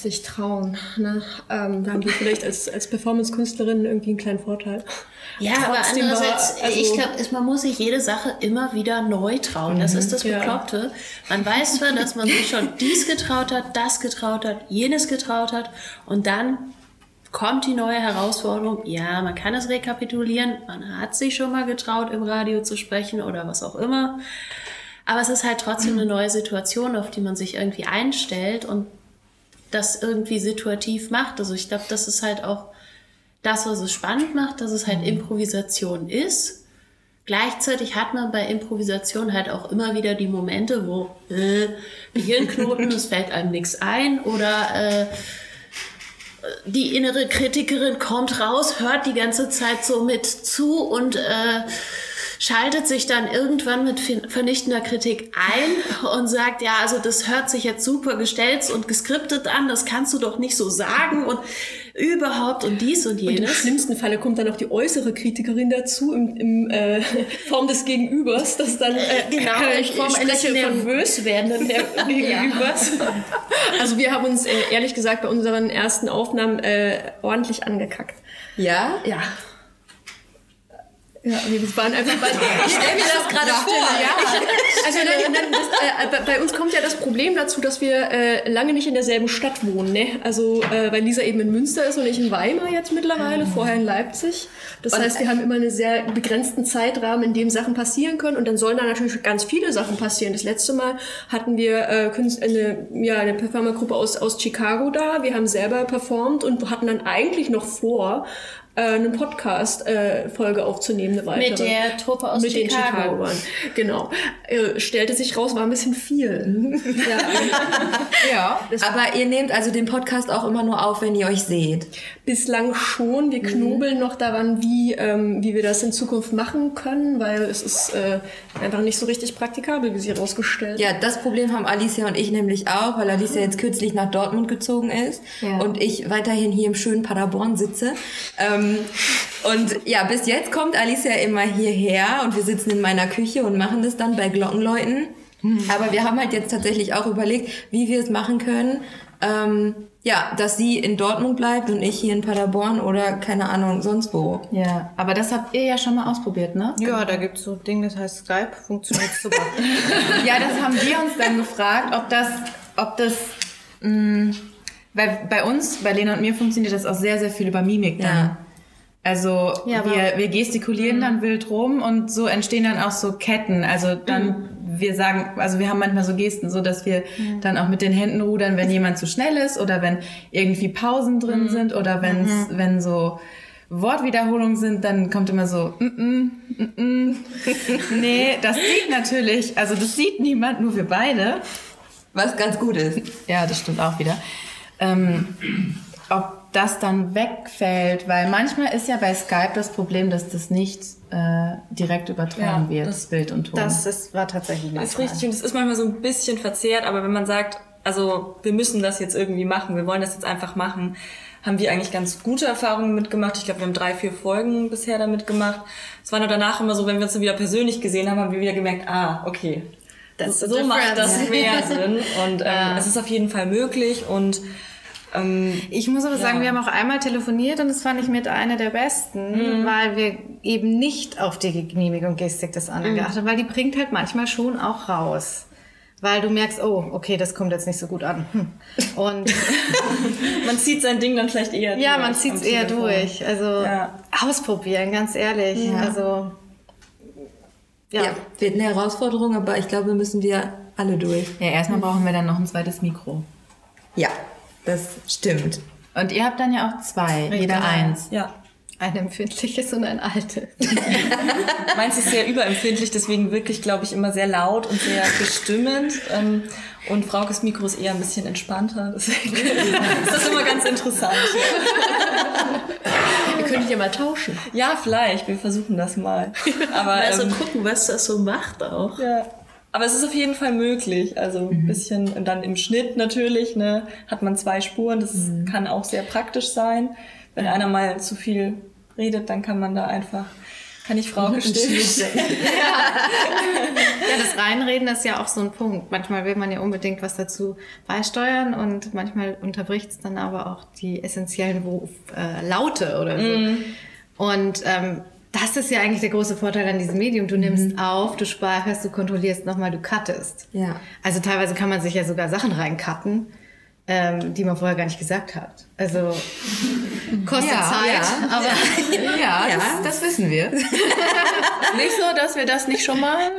Speaker 7: sich trauen. Ne? Ähm, da haben wir vielleicht als, als Performance-Künstlerin irgendwie einen kleinen Vorteil.
Speaker 3: Ja, aber
Speaker 7: Trotzdem war-
Speaker 3: andererseits,
Speaker 7: also-
Speaker 3: ich glaube, man muss sich jede Sache immer wieder neu trauen. Das ist das
Speaker 7: Ja.
Speaker 3: Bekloppte. Man weiß zwar, dass man sich schon dies getraut hat, das getraut hat, jenes getraut hat und dann kommt die neue Herausforderung. Ja, man kann es rekapitulieren. Man hat sich schon mal getraut, im Radio zu sprechen oder was auch immer. Aber es ist halt trotzdem eine neue Situation, auf die man sich irgendwie einstellt und das irgendwie situativ macht. Also ich glaube, das ist halt auch das, was es spannend macht, dass es halt Improvisation ist. Gleichzeitig hat man bei Improvisation halt auch immer wieder die Momente, wo äh, Gehirnknoten, es fällt einem nichts ein oder äh, die innere Kritikerin kommt raus, hört die ganze Zeit so mit zu und äh, schaltet sich dann irgendwann mit vernichtender Kritik ein und sagt, ja, also das hört sich jetzt super gestellt und geskriptet an, das kannst du doch nicht so sagen und überhaupt und dies und
Speaker 7: Und im
Speaker 3: jenes.
Speaker 7: schlimmsten Falle kommt dann noch die äußere Kritikerin dazu, im, im äh, Form des Gegenübers, das dann äh,
Speaker 3: Genau,
Speaker 7: ich
Speaker 3: in Form eines nervös werdenden Gegenübers.
Speaker 7: Also wir haben uns äh, ehrlich gesagt bei unseren ersten Aufnahmen äh, ordentlich angekackt.
Speaker 2: Ja?
Speaker 7: Ja. Ja, wir waren einfach bei, ich stelle mir das gerade vor. Ja. Also nein, nein, das, äh, bei- uns kommt ja das Problem dazu, dass wir äh, lange nicht in derselben Stadt wohnen. Ne? Also äh, weil Lisa eben in Münster ist und ich in Weimar jetzt mittlerweile, vorher in Leipzig. Das heißt, wir haben immer einen sehr begrenzten Zeitrahmen, in dem Sachen passieren können und dann sollen da natürlich ganz viele Sachen passieren. Das letzte Mal hatten wir äh, eine, ja, eine Performergruppe aus, aus Chicago da. Wir haben selber performt und hatten dann eigentlich noch vor, äh, eine Podcast-Folge aufzunehmen, eine weitere.
Speaker 3: Mit der Truppe aus
Speaker 7: Mit den
Speaker 3: Chicago.
Speaker 7: Chicagoern. Genau. Äh, stellte sich raus, war ein bisschen viel.
Speaker 1: Ja.
Speaker 2: Aber ihr nehmt also den Podcast auch immer nur auf, wenn ihr euch seht.
Speaker 7: Bislang schon. Wir knobeln noch daran, wie, ähm, wie wir das in Zukunft machen können, weil es ist äh, einfach nicht so richtig praktikabel, wie sie herausgestellt
Speaker 2: Ja, das Problem haben Alicia und ich nämlich auch, weil Alicia jetzt kürzlich nach Dortmund gezogen ist
Speaker 1: Ja.
Speaker 2: und ich weiterhin hier im schönen Paderborn sitze. Ähm, und ja, bis jetzt kommt Alicia immer hierher und wir sitzen in meiner Küche und machen das dann bei Glockenläuten. Aber wir haben halt jetzt tatsächlich auch überlegt, wie wir es machen können. Ähm, ja, dass sie in Dortmund bleibt und ich hier in Paderborn oder keine Ahnung, sonst wo.
Speaker 1: Ja, aber das habt ihr ja schon mal ausprobiert, ne?
Speaker 6: Ja, da gibt's so ein Ding, das heißt Skype, funktioniert super.
Speaker 1: Ja, das haben wir uns dann gefragt, ob das, ob das, mh, weil bei uns, bei Lena und mir funktioniert das auch sehr, sehr viel über Mimik dann.
Speaker 2: Ja.
Speaker 1: Also
Speaker 6: Ja,
Speaker 1: wir, wir gestikulieren dann wild rum und so entstehen dann auch so Ketten. Also dann, wir sagen, also wir haben manchmal so Gesten, so dass wir dann auch mit den Händen rudern, wenn jemand zu schnell ist oder wenn irgendwie Pausen drin sind oder wenn's, wenn so Wortwiederholungen sind, dann kommt immer so, mm -mm, mm -mm. nee, das sieht natürlich, also das sieht niemand, nur wir beide.
Speaker 2: Was ganz gut ist.
Speaker 1: Ja, das stimmt auch wieder. Ähm, ob das dann wegfällt, weil manchmal ist ja bei Skype das Problem, dass das nicht äh, direkt übertragen
Speaker 5: Ja,
Speaker 1: wird,
Speaker 5: das-
Speaker 1: Bild und Ton.
Speaker 6: Das ist, war tatsächlich
Speaker 5: Das ist richtig und es ist manchmal so ein bisschen verzerrt, aber wenn man sagt, also wir müssen das jetzt irgendwie machen, wir wollen das jetzt einfach machen, haben wir eigentlich ganz gute Erfahrungen mitgemacht. Ich glaube, wir haben drei, vier Folgen bisher damit gemacht. Es war nur danach immer so, wenn wir uns dann wieder persönlich gesehen haben, haben wir wieder gemerkt, ah, okay,
Speaker 6: That's the
Speaker 5: so macht das mehr Sinn. Und ähm, es ist auf jeden Fall möglich und ähm,
Speaker 6: Ich muss aber sagen, wir haben auch einmal telefoniert und das fand ich mit einer der besten, weil wir eben nicht auf die Genehmigung Gestik des anderen geachtet haben, weil die bringt halt manchmal schon auch raus. Weil du merkst, oh, okay, das kommt jetzt nicht so gut an. Hm. Und
Speaker 5: man zieht sein Ding dann vielleicht eher
Speaker 6: ja,
Speaker 5: durch
Speaker 6: man zieht es eher
Speaker 5: Telefon.
Speaker 6: durch. Also
Speaker 5: Ja.
Speaker 6: ausprobieren, ganz ehrlich. Also ja.
Speaker 2: Ja, wird eine Herausforderung, aber ich glaube, müssen wir alle durch.
Speaker 1: Ja, erstmal brauchen wir dann noch ein zweites Mikro.
Speaker 2: Ja, das stimmt.
Speaker 1: Und ihr habt dann ja auch zwei, jeder eins.
Speaker 5: Ja.
Speaker 6: ein empfindliches und ein altes.
Speaker 5: Meins ist sehr überempfindlich, deswegen wirklich, glaube ich, immer sehr laut und sehr bestimmend. Ähm, und Fraukes Mikro ist eher ein bisschen entspannter. Deswegen ist das immer ganz interessant.
Speaker 3: Wir könnten ja mal tauschen.
Speaker 5: Ja, vielleicht. Wir versuchen das mal. Aber,
Speaker 3: Also
Speaker 5: ähm,
Speaker 3: gucken, was das so macht auch.
Speaker 5: ja. Aber es ist auf jeden Fall möglich. Also ein bisschen und dann im Schnitt natürlich, ne, hat man zwei Spuren. Das kann auch sehr praktisch sein. Wenn einer mal zu viel redet, dann kann man da einfach, kann ich Frauke stillen.
Speaker 6: Ja, das Reinreden ist ja auch so ein Punkt. Manchmal will man ja unbedingt was dazu beisteuern und manchmal unterbricht es dann aber auch die essentiellen Wo- äh, Laute oder so. Und ähm, das ist ja eigentlich der große Vorteil an diesem Medium. Du nimmst auf, du speicherst, du kontrollierst nochmal, du cuttest.
Speaker 2: Ja.
Speaker 6: Also teilweise kann man sich ja sogar Sachen reincutten, ähm, die man vorher gar nicht gesagt hat. Also kostet
Speaker 1: Ja,
Speaker 6: Zeit,
Speaker 1: ja.
Speaker 6: aber
Speaker 1: Ja, Das, das wissen wir. nicht so, dass wir das nicht schon mal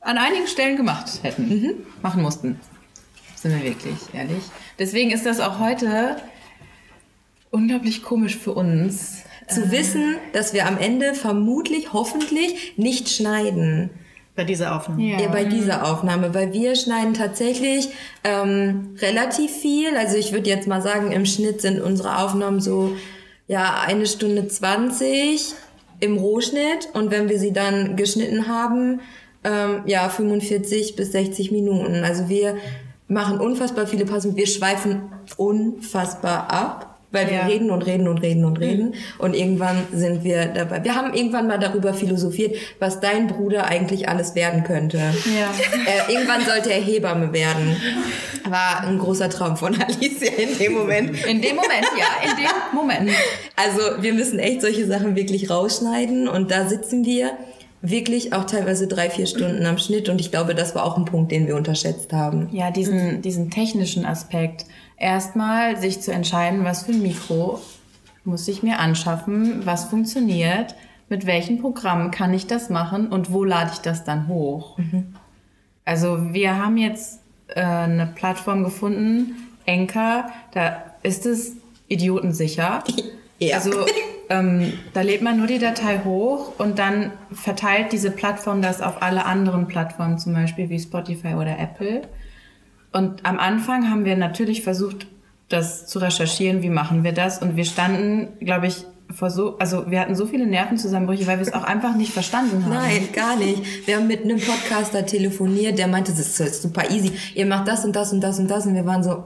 Speaker 1: an einigen Stellen gemacht hätten, machen mussten. Sind wir wirklich ehrlich. Deswegen ist das auch heute unglaublich komisch für uns.
Speaker 2: Zu wissen, dass wir am Ende vermutlich, hoffentlich nicht schneiden.
Speaker 6: bei dieser Aufnahme.
Speaker 2: Ja. bei dieser Aufnahme, weil wir schneiden tatsächlich ähm, relativ viel. Also ich würde jetzt mal sagen, im Schnitt sind unsere Aufnahmen so ja eine Stunde 20 im Rohschnitt und wenn wir sie dann geschnitten haben, ähm, ja 45 bis 60 Minuten. Also wir machen unfassbar viele Pausen. Wir schweifen unfassbar ab. Weil wir
Speaker 6: Ja.
Speaker 2: reden und reden und reden und reden. Und irgendwann sind wir dabei. Wir haben irgendwann mal darüber philosophiert, was dein Bruder eigentlich alles werden könnte.
Speaker 6: Ja.
Speaker 2: Äh, irgendwann sollte er Hebamme werden. War ein großer Traum von Alicia in dem Moment.
Speaker 1: In dem Moment, ja, in dem Moment.
Speaker 2: Also wir müssen echt solche Sachen wirklich rausschneiden und da sitzen wir wirklich auch teilweise drei, vier Stunden am Schnitt und ich glaube, das war auch ein Punkt, den wir unterschätzt haben.
Speaker 1: Ja, diesen, diesen technischen Aspekt. Erstmal sich zu entscheiden, was für ein Mikro muss ich mir anschaffen, was funktioniert, mit welchem Programm kann ich das machen und wo lade ich das dann hoch. Also wir haben jetzt äh, eine Plattform gefunden, Enker, da ist es idiotensicher.
Speaker 2: Ja.
Speaker 1: Also ähm, da lädt man nur die Datei hoch und dann verteilt diese Plattform das auf alle anderen Plattformen, zum Beispiel wie Spotify oder Apple. Und am Anfang haben wir natürlich versucht, das zu recherchieren, wie machen wir das. Und wir standen, glaube ich, vor so, also wir hatten so viele Nervenzusammenbrüche, weil wir es auch einfach nicht verstanden haben.
Speaker 2: Nein, gar nicht. Wir haben mit einem Podcaster telefoniert, der meinte, das ist super easy. Ihr macht das und das und das und das und wir waren so,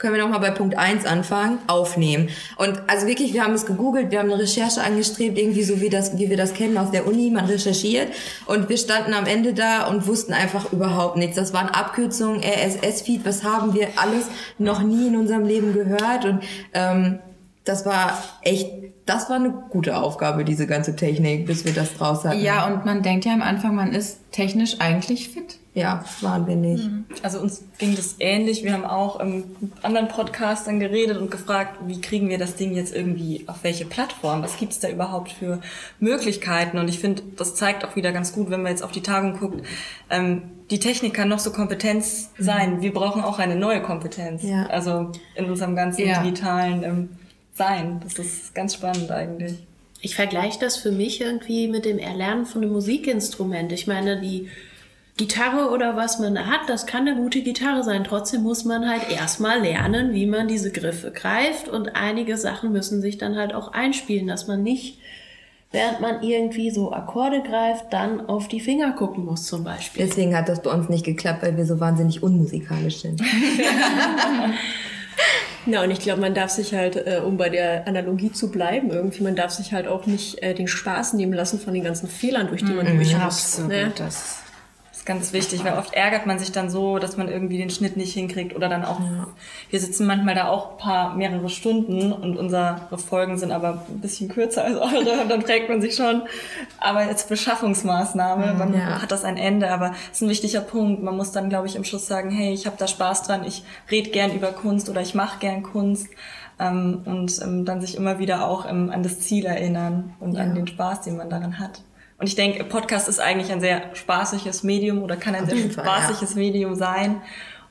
Speaker 2: können wir noch mal bei Punkt 1 anfangen? Aufnehmen. Und also wirklich, wir haben es gegoogelt, wir haben eine Recherche angestrebt, irgendwie so wie das, wie wir das kennen aus der Uni, man recherchiert. Und wir standen am Ende da und wussten einfach überhaupt nichts. Das waren Abkürzungen, RSS-Feed, was haben wir alles noch nie in unserem Leben gehört. Und ähm, das war echt, das war eine gute Aufgabe, diese ganze Technik, bis wir das draus hatten.
Speaker 1: Ja, und man denkt ja am Anfang, man ist technisch eigentlich fit.
Speaker 2: Ja, waren wir nicht.
Speaker 5: Also uns ging das ähnlich. Wir haben auch ähm, mit anderen Podcastern geredet und gefragt, wie kriegen wir das Ding jetzt irgendwie auf welche Plattform? Was gibt's da überhaupt für Möglichkeiten? Und ich finde, das zeigt auch wieder ganz gut, wenn man jetzt auf die Tagung guckt, ähm, die Technik kann noch so Kompetenz sein. Wir brauchen auch eine neue Kompetenz.
Speaker 2: Ja.
Speaker 5: Also in unserem ganzen
Speaker 1: Ja.
Speaker 5: digitalen ähm, Sein. Das ist ganz spannend eigentlich.
Speaker 3: Ich vergleiche das für mich irgendwie mit dem Erlernen von einem Musikinstrument. Ich meine, die Gitarre oder was man da hat, das kann eine gute Gitarre sein. Trotzdem muss man halt erstmal lernen, wie man diese Griffe greift und einige Sachen müssen sich dann halt auch einspielen, dass man nicht, während man irgendwie so Akkorde greift, dann auf die Finger gucken muss zum Beispiel.
Speaker 2: Deswegen hat das bei uns nicht geklappt, weil wir so wahnsinnig unmusikalisch sind.
Speaker 7: Ja, und ich glaube, man darf sich halt, äh, um bei der Analogie zu bleiben, irgendwie, man darf sich halt auch nicht äh, den Spaß nehmen lassen von den ganzen Fehlern, durch die man durch muss.
Speaker 6: Absolut.
Speaker 7: Ne?
Speaker 6: Das
Speaker 5: ist ganz wichtig, weil oft ärgert man sich dann so, dass man irgendwie den Schnitt nicht hinkriegt oder dann auch, wir sitzen manchmal da auch ein paar, mehrere Stunden und unsere Folgen sind aber ein bisschen kürzer als eure und dann fragt man sich schon, aber jetzt Beschaffungsmaßnahme, wann
Speaker 2: Ja.
Speaker 5: hat das ein Ende, aber es ist ein wichtiger Punkt, man muss dann, glaube ich, am Schluss sagen, hey, ich habe da Spaß dran, ich rede gern über Kunst oder ich mache gern Kunst ähm, und ähm, dann sich immer wieder auch ähm, an das Ziel erinnern und an den Spaß, den man daran hat. Und ich denke, Podcast ist eigentlich ein sehr spaßiges Medium oder kann ein sehr
Speaker 2: jeden Fall,
Speaker 5: spaßiges Medium sein.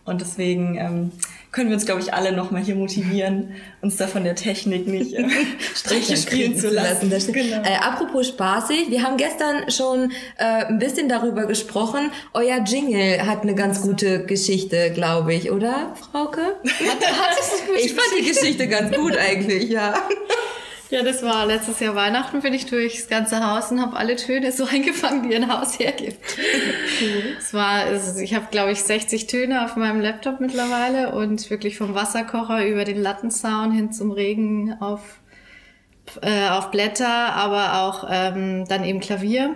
Speaker 5: Und deswegen ähm, können wir uns, glaube ich, alle nochmal hier motivieren, uns da von der Technik nicht äh, Striche spielen zu lassen.
Speaker 2: Stimmt.
Speaker 5: Genau.
Speaker 2: Äh, apropos spaßig, wir haben gestern schon äh, ein bisschen darüber gesprochen. Euer Jingle hat eine ganz gute Geschichte, glaube ich, oder, Frauke? ich fand die Geschichte ganz gut eigentlich, ja.
Speaker 6: Ja, das war letztes Jahr Weihnachten, bin ich durchs ganze Haus und habe alle Töne so eingefangen, die ein Haus hergibt. Es war, also ich habe, glaube ich, 60 Töne auf meinem Laptop mittlerweile und wirklich vom Wasserkocher über den Lattenzaun hin zum Regen auf, äh, auf Blätter, aber auch ähm, dann eben Klavier.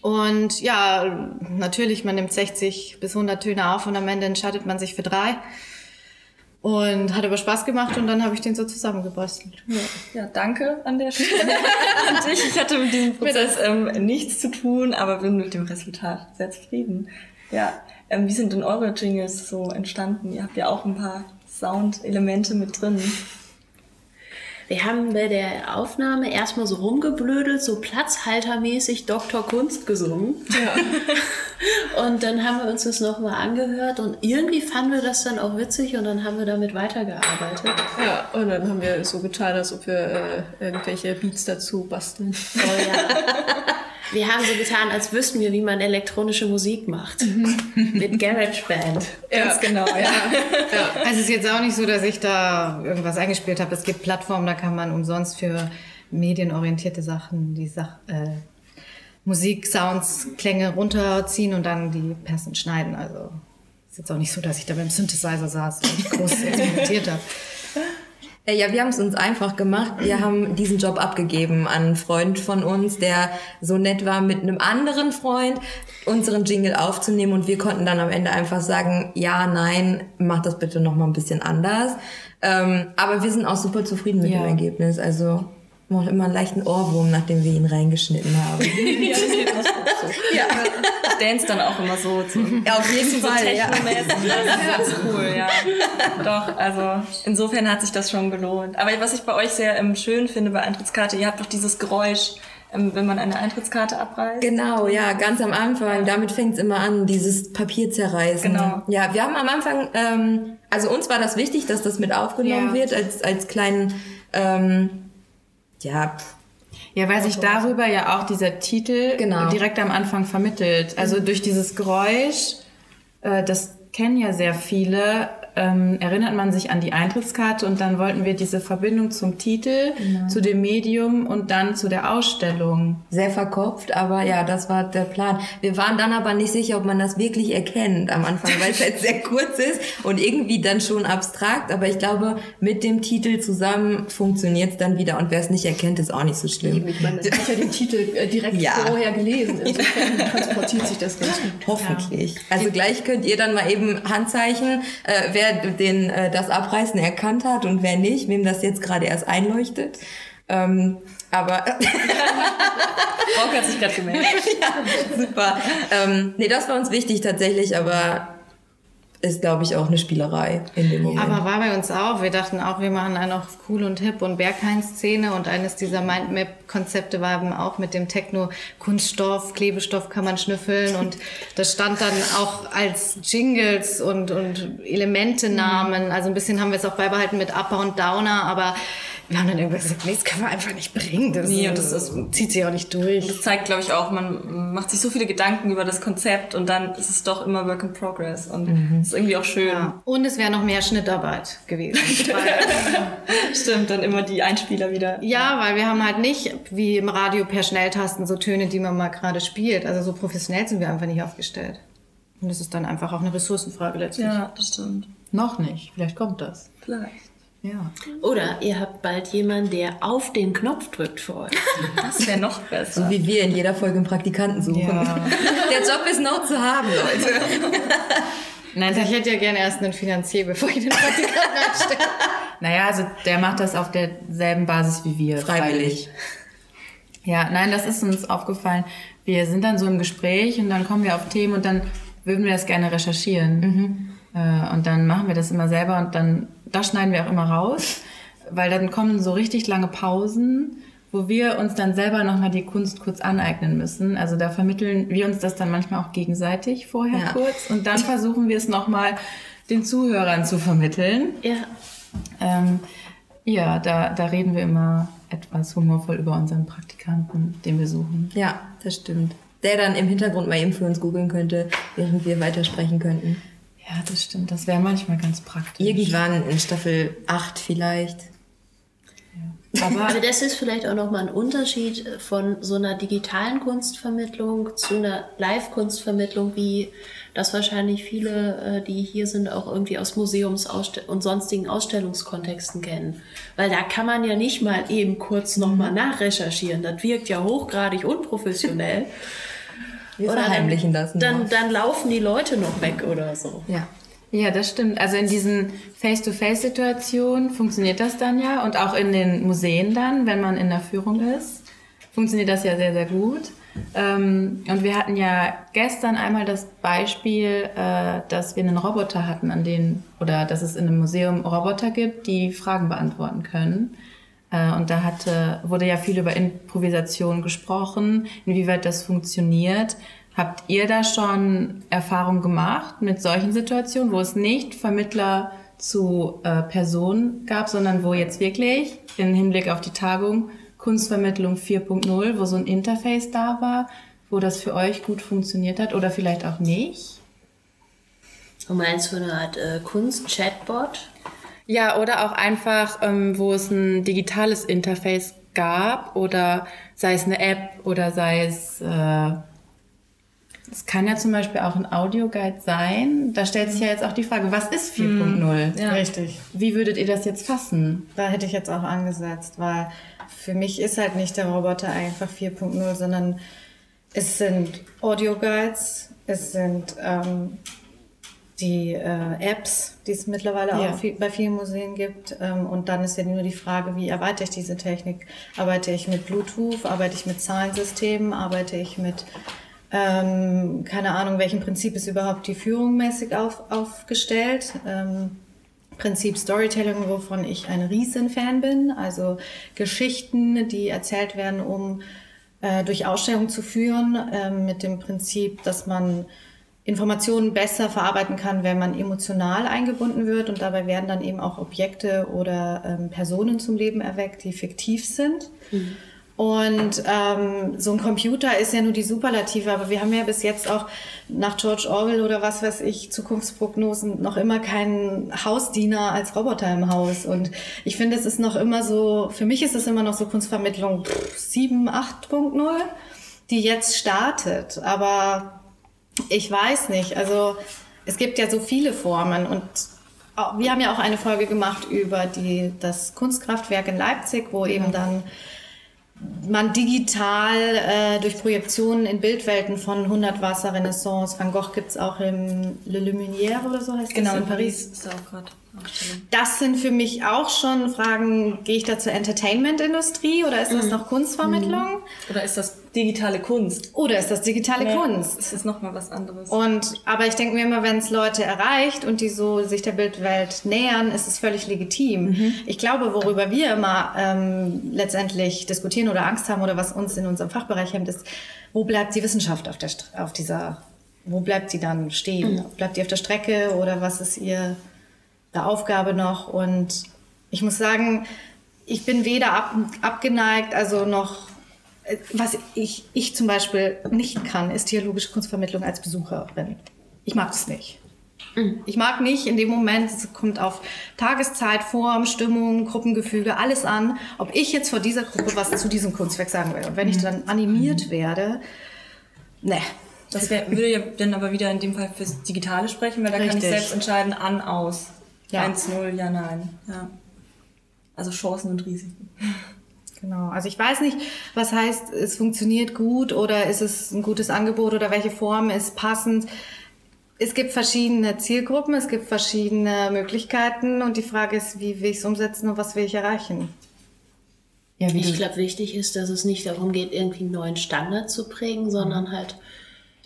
Speaker 6: Und ja, natürlich, man nimmt 60 bis 100 Töne auf und am Ende entscheidet man sich für drei. Und hat aber Spaß gemacht und dann habe ich den so zusammengebastelt.
Speaker 5: Ja, danke an der Stelle an dich. Ich hatte mit diesem Prozess ähm, nichts zu tun, aber bin mit dem Resultat sehr zufrieden. Ja, ähm, wie sind denn eure Jingles so entstanden? Ihr habt ja auch ein paar Soundelemente mit drin.
Speaker 3: Wir haben bei der Aufnahme erstmal so rumgeblödelt, so platzhaltermäßig Dr. Kunst gesungen. Ja. und dann haben wir uns das nochmal angehört und irgendwie fanden wir das dann auch witzig und dann haben wir damit weitergearbeitet.
Speaker 7: Ja, und dann haben wir so getan, als ob wir äh, irgendwelche Beats dazu basteln.
Speaker 3: Oh ja. Wir haben so getan, als wüssten wir, wie man elektronische Musik macht. Mit GarageBand.
Speaker 5: Ganz genau, ja.
Speaker 6: Also es ist jetzt auch nicht so, dass ich da irgendwas eingespielt habe. Es gibt Plattformen, da kann man umsonst für medienorientierte Sachen die Sach äh, Musik, Sounds, Klänge runterziehen und dann die passend schneiden. Also ist jetzt auch nicht so, dass ich da beim Synthesizer saß und groß experimentiert habe.
Speaker 2: Äh, Ja, wir haben es uns einfach gemacht. Wir haben diesen Job abgegeben an einen Freund von uns, der so nett war, mit einem anderen Freund unseren Jingle aufzunehmen und wir konnten dann am Ende einfach sagen, ja, nein, mach das bitte noch mal ein bisschen anders. Ähm, aber wir sind auch super zufrieden mit
Speaker 1: Ja.
Speaker 2: dem Ergebnis. Also macht immer einen leichten Ohrwurm, nachdem wir ihn reingeschnitten haben.
Speaker 5: ja, das so. ja. Ich dance dann auch immer so zu
Speaker 2: ja, auf jeden
Speaker 5: so
Speaker 2: Fall. Ja.
Speaker 5: technomäßig. Das ist ganz cool, ja. Doch, also insofern hat sich das schon gelohnt. Aber was ich bei euch sehr ähm, schön finde bei Eintrittskarte, ihr habt doch dieses Geräusch, ähm, wenn man eine Eintrittskarte abreißt.
Speaker 2: Genau, ja, ganz am Anfang. Damit fängt's immer an, dieses Papier zerreißen.
Speaker 5: Genau.
Speaker 2: Ja, wir haben am Anfang, ähm, also uns war das wichtig, dass das mit aufgenommen
Speaker 6: Ja.
Speaker 2: wird als, als kleinen, ähm, ja,
Speaker 1: Ja, weil sich darüber ja auch dieser Titel
Speaker 2: Genau.
Speaker 1: direkt am Anfang vermittelt. Also durch dieses Geräusch, äh, das kennen ja sehr viele, ähm, erinnert man sich an die Eintrittskarte und dann wollten wir diese Verbindung zum Titel, zu dem Medium und dann zu der Ausstellung.
Speaker 2: sehr verkopft, aber ja, das war der Plan. Wir waren dann aber nicht sicher, ob man das wirklich erkennt am Anfang, weil es halt sehr kurz ist und irgendwie dann schon abstrakt, aber ich glaube, mit dem Titel zusammen funktioniert's dann wieder und wer es nicht erkennt, ist auch nicht so schlimm.
Speaker 7: Ich meine, ich habe ja den Titel äh, direkt
Speaker 2: Ja.
Speaker 7: vorher gelesen. Insofern transportiert sich das ganz gut.
Speaker 2: Hoffentlich. Also gleich könnt ihr dann mal eben Handzeichen, äh, wer den äh, das Abreißen erkannt hat und wer nicht, wem das jetzt gerade erst einleuchtet. Ähm, aber
Speaker 5: Frauke hat sich gerade gemeldet.
Speaker 2: super. Ähm, nee, das war uns wichtig tatsächlich, aber ist, glaube ich, auch eine Spielerei in dem Moment.
Speaker 6: Aber war bei uns auch. Wir dachten auch, wir machen einen auf cool und hip und Berghain-Szene und eines dieser Mindmap-Konzepte war eben auch mit dem Techno-Kunststoff, Klebestoff kann man schnüffeln und das stand dann auch als Jingles und, und Elementenamen. Also ein bisschen haben wir es auch beibehalten mit Upper und Downer, aber wir haben dann irgendwann gesagt, nee, das können wir einfach nicht bringen. Das,
Speaker 5: Nee, und
Speaker 6: das,
Speaker 5: das
Speaker 6: zieht sich auch nicht durch.
Speaker 5: Das zeigt, glaube ich, auch, man macht sich so viele Gedanken über das Konzept und dann ist es doch immer Work in Progress und das ist irgendwie auch schön.
Speaker 6: Ja. Und es wäre noch mehr Schnittarbeit gewesen. Weil
Speaker 5: Stimmt, dann immer die Einspieler wieder.
Speaker 6: Ja, weil wir haben halt nicht wie im Radio per Schnelltasten so Töne, die man mal gerade spielt. Also so professionell sind wir einfach nicht aufgestellt. Und das ist dann einfach auch eine Ressourcenfrage letztlich.
Speaker 5: Ja, das stimmt.
Speaker 1: Noch nicht. Vielleicht kommt das.
Speaker 5: Vielleicht.
Speaker 1: Ja.
Speaker 3: Oder ihr habt bald jemanden, der auf den Knopf drückt für euch.
Speaker 5: Das wäre noch besser.
Speaker 2: So wie wir in jeder Folge einen Praktikanten suchen.
Speaker 1: Ja.
Speaker 2: Der Job ist noch zu haben, Leute.
Speaker 1: Nein,
Speaker 6: ich hätte ja gerne erst einen Finanzier, bevor ich den Praktikanten einstelle.
Speaker 1: Naja, also der macht das auf derselben Basis wie wir.
Speaker 2: Freiwillig.
Speaker 1: Ja, nein, das ist uns aufgefallen. Wir sind dann so im Gespräch und dann kommen wir auf Themen und dann würden wir das gerne recherchieren. Äh, und dann machen wir das immer selber und dann, das schneiden wir auch immer raus, weil dann kommen so richtig lange Pausen, wo wir uns dann selber nochmal die Kunst kurz aneignen müssen. Also da vermitteln wir uns das dann manchmal auch gegenseitig vorher
Speaker 2: Ja.
Speaker 1: kurz und dann versuchen wir es nochmal den Zuhörern zu vermitteln.
Speaker 3: Ja.
Speaker 1: Ähm, ja, da, da reden wir immer etwas humorvoll über unseren Praktikanten, den wir suchen.
Speaker 2: Ja, das stimmt. Der dann im Hintergrund mal eben für uns googeln könnte, während wir weitersprechen könnten.
Speaker 1: Ja, das stimmt. Das wäre manchmal ganz praktisch.
Speaker 2: Irgendwann in Staffel 8 vielleicht.
Speaker 1: Aber
Speaker 3: Aber das ist vielleicht auch nochmal ein Unterschied von so einer digitalen Kunstvermittlung zu einer Live-Kunstvermittlung, wie das wahrscheinlich viele, äh, die hier sind, auch irgendwie aus Museums- und sonstigen Ausstellungskontexten kennen. Weil da kann man ja nicht mal eben kurz nochmal nachrecherchieren. Das wirkt ja hochgradig unprofessionell.
Speaker 2: Wir
Speaker 3: Oder
Speaker 2: verheimlichen
Speaker 3: dann,
Speaker 2: das. nur.
Speaker 3: Dann, dann laufen die Leute noch weg oder so.
Speaker 2: ja.
Speaker 1: ja, das stimmt. Also in diesen Face-to-Face-Situationen funktioniert das dann ja und auch in den Museen dann, wenn man in der Führung ist, funktioniert das ja sehr, sehr gut. Ähm, und wir hatten ja gestern einmal das Beispiel, äh, dass wir einen Roboter hatten, an den oder dass es in einem Museum Roboter gibt, die Fragen beantworten können. Äh, Und da hatte, wurde ja viel über Improvisation gesprochen, inwieweit das funktioniert. Habt ihr da schon Erfahrung gemacht mit solchen Situationen, wo es nicht Vermittler zu äh, Personen gab, sondern wo jetzt wirklich im Hinblick auf die Tagung Kunstvermittlung 4.0, wo so ein Interface da war, wo das für euch gut funktioniert hat oder vielleicht auch nicht?
Speaker 3: Du meinst so eine Art äh, Kunst-Chatbot?
Speaker 1: Ja, oder auch einfach, ähm, wo es ein digitales Interface gab oder sei es eine App oder sei es, äh, es kann ja zum Beispiel auch ein Audioguide sein. Da stellt sich ja jetzt auch die Frage, was ist 4.0?
Speaker 6: Ja. Richtig.
Speaker 1: Wie würdet ihr das jetzt fassen?
Speaker 6: Da hätte ich jetzt auch angesetzt, weil für mich ist halt nicht der Roboter einfach 4.0, sondern es sind Audio-Guides, es sind ähm, die äh, Apps, die es mittlerweile
Speaker 1: Ja.
Speaker 6: auch viel, bei vielen Museen gibt. Ähm, und dann ist ja nur die Frage, wie erweitere ich diese Technik? Arbeite ich mit Bluetooth? Arbeite ich mit Zahlensystemen? Arbeite ich mit, ähm, keine Ahnung, welchem Prinzip ist überhaupt die Führung mäßig auf, aufgestellt? Ähm, Prinzip Storytelling, wovon ich ein Riesen-Fan bin. Also Geschichten, die erzählt werden, um äh, durch Ausstellungen zu führen, ähm, mit dem Prinzip, dass man Informationen besser verarbeiten kann, wenn man emotional eingebunden wird. Und dabei werden dann eben auch Objekte oder ähm, Personen zum Leben erweckt, die fiktiv sind. Und ähm, so ein Computer ist ja nur die Superlative, aber wir haben ja bis jetzt auch nach George Orwell oder was weiß ich, Zukunftsprognosen, noch immer keinen Hausdiener als Roboter im Haus. Und ich finde, es ist noch immer so, für mich ist es immer noch so Kunstvermittlung pff, 7, 8.0, die jetzt startet. Aber ich weiß nicht, also es gibt ja so viele Formen und wir haben ja auch eine Folge gemacht über die, das Kunstkraftwerk in Leipzig, wo eben dann man digital äh, durch Projektionen in Bildwelten von 100 Wasser, Renaissance, Van Gogh gibt's auch im Le Luminaire oder so heißt
Speaker 5: Genau,
Speaker 6: das
Speaker 5: in Paris. Ist auch gerade.
Speaker 6: Das sind für mich auch schon Fragen, gehe ich da zur Entertainment-Industrie oder ist das noch Kunstvermittlung?
Speaker 5: Oder ist das digitale Kunst?
Speaker 6: Oder ist das digitale Kunst?
Speaker 5: Das ist nochmal was anderes.
Speaker 6: Und, aber ich denke mir immer, wenn es Leute erreicht und die so sich der Bildwelt nähern, ist es völlig legitim. Ich glaube, worüber wir immer ähm, letztendlich diskutieren oder Angst haben oder was uns in unserem Fachbereich hemmt, ist, wo bleibt die Wissenschaft auf, der, auf dieser, wo bleibt sie dann stehen? Bleibt die auf der Strecke oder was ist ihre Aufgabe noch? Und ich muss sagen, ich bin weder ab, abgeneigt, also noch äh, was ich, ich zum Beispiel nicht kann, ist theologische Kunstvermittlung als Besucherin. Ich mag das nicht. Ich mag nicht in dem Moment, es kommt auf Tageszeit, Form, Stimmung, Gruppengefüge, alles an, ob ich jetzt vor dieser Gruppe was zu diesem Kunstwerk sagen will. Und wenn ich dann animiert werde, ne.
Speaker 5: Das wär, würde ja dann aber wieder in dem Fall fürs Digitale sprechen, weil da kann ich
Speaker 6: Richtig.
Speaker 5: selbst entscheiden, an, aus.
Speaker 6: Ja.
Speaker 5: 1, 0, ja, nein. Ja. Also Chancen und Risiken.
Speaker 6: Genau. Also ich weiß nicht, was heißt, es funktioniert gut oder ist es ein gutes Angebot oder welche Form ist passend. Es gibt verschiedene Zielgruppen, es gibt verschiedene Möglichkeiten und die Frage ist, wie will ich es umsetzen und was will ich erreichen?
Speaker 3: Ja, ich glaube, wichtig ist, dass es nicht darum geht, irgendwie einen neuen Standard zu prägen, sondern halt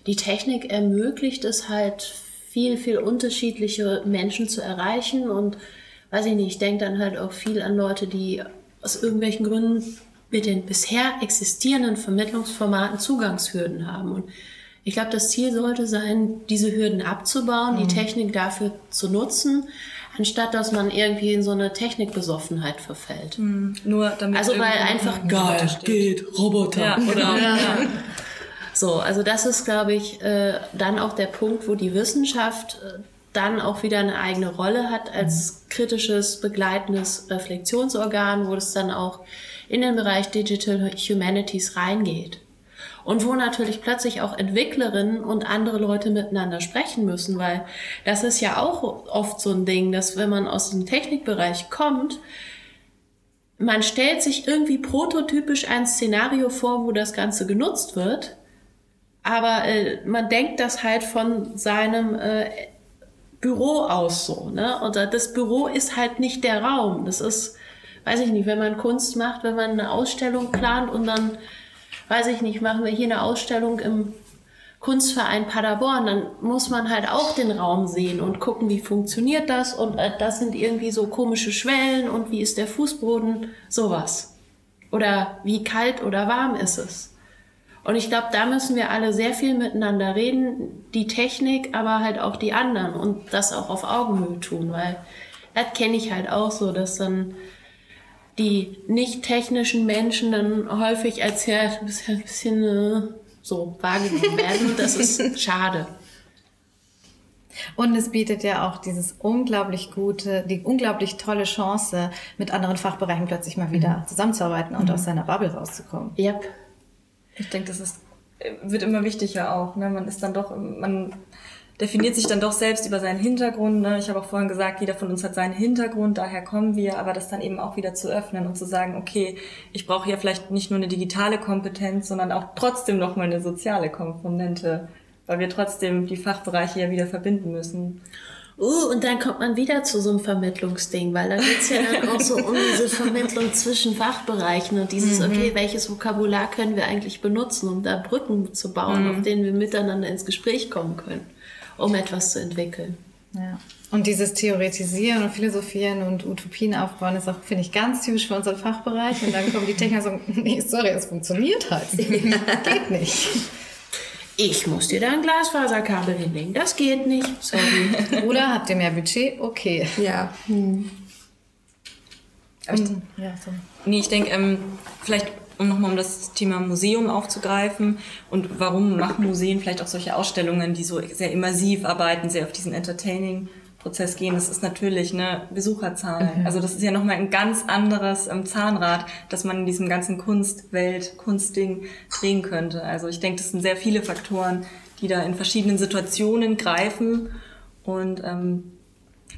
Speaker 3: die Technik ermöglicht es halt, viel, viel unterschiedliche Menschen zu erreichen und weiß ich nicht, ich denke dann halt auch viel an Leute, die aus irgendwelchen Gründen mit den bisher existierenden Vermittlungsformaten Zugangshürden haben. Und ich glaube, das Ziel sollte sein, diese Hürden abzubauen, mhm. die Technik dafür zu nutzen, anstatt dass man irgendwie in so eine Technikbesoffenheit verfällt.
Speaker 5: Mhm. Nur damit
Speaker 3: also weil einfach
Speaker 2: geil geht Roboter
Speaker 3: ja, oder ja. So also das ist glaube ich äh, dann auch der Punkt wo die Wissenschaft äh, dann auch wieder eine eigene Rolle hat als kritisches begleitendes Reflexionsorgan wo es dann auch in den Bereich Digital Humanities reingeht. Und wo natürlich plötzlich auch Entwicklerinnen und andere Leute miteinander sprechen müssen, weil das ist ja auch oft so ein Ding, dass wenn man aus dem Technikbereich kommt, man stellt sich irgendwie prototypisch ein Szenario vor, wo das Ganze genutzt wird, aber äh, man denkt das halt von seinem äh, Büro aus so, ne? Oder das Büro ist halt nicht der Raum. Das ist, weiß ich nicht, wenn man Kunst macht, wenn man eine Ausstellung plant und dann weiß ich nicht, machen wir hier eine Ausstellung im Kunstverein Paderborn, dann muss man halt auch den Raum sehen und gucken, wie funktioniert das und äh, das sind irgendwie so komische Schwellen und wie ist der Fußboden, sowas. Oder wie kalt oder warm ist es. Und ich glaube, da müssen wir alle sehr viel miteinander reden, die Technik, aber halt auch die anderen und das auch auf Augenhöhe tun, weil das kenne ich halt auch so, dass dann die nicht technischen Menschen dann häufig als ja ein bisschen, äh, so wahrgenommen werden. Das ist schade.
Speaker 6: Und es bietet ja auch dieses unglaublich gute, die unglaublich tolle Chance, mit anderen Fachbereichen plötzlich mal wieder mhm. zusammenzuarbeiten und mhm. aus seiner Bubble rauszukommen.
Speaker 3: Yep.
Speaker 5: Ich denke, das ist, wird immer wichtiger auch. Ne? Man ist dann doch, man definiert sich dann doch selbst über seinen Hintergrund. Ne? Ich habe auch vorhin gesagt, jeder von uns hat seinen Hintergrund, daher kommen wir, aber das dann eben auch wieder zu öffnen und zu sagen, okay, ich brauche hier vielleicht nicht nur eine digitale Kompetenz, sondern auch trotzdem noch mal eine soziale Komponente, weil wir trotzdem die Fachbereiche ja wieder verbinden müssen.
Speaker 3: Uh, und dann kommt man wieder zu so einem Vermittlungsding, weil da geht's ja dann auch so um diese Vermittlung zwischen Fachbereichen und dieses, mhm. okay, welches Vokabular können wir eigentlich benutzen, um da Brücken zu bauen, mhm. auf denen wir miteinander ins Gespräch kommen können um etwas zu entwickeln.
Speaker 6: Ja. Und dieses Theoretisieren und Philosophieren und Utopien aufbauen ist auch, finde ich, ganz typisch für unseren Fachbereich. Und dann kommen die Techniker und sagen, nee, sorry, es funktioniert halt. geht nicht.
Speaker 3: Ich muss dir da ein Glasfaserkabel hinlegen. Das geht nicht. Sorry.
Speaker 6: Oder habt ihr mehr Budget? Okay.
Speaker 2: Ja. Hm.
Speaker 5: Hm. ja so. Nee, ich denke, ähm, vielleicht um nochmal um das Thema Museum aufzugreifen und warum machen Museen vielleicht auch solche Ausstellungen, die so sehr immersiv arbeiten, sehr auf diesen Entertaining Prozess gehen, das ist natürlich eine Besucherzahl. Mhm. Also das ist ja nochmal ein ganz anderes ähm, Zahnrad, das man in diesem ganzen Kunstwelt, Kunstding drehen könnte. Also ich denke, das sind sehr viele Faktoren, die da in verschiedenen Situationen greifen und ähm,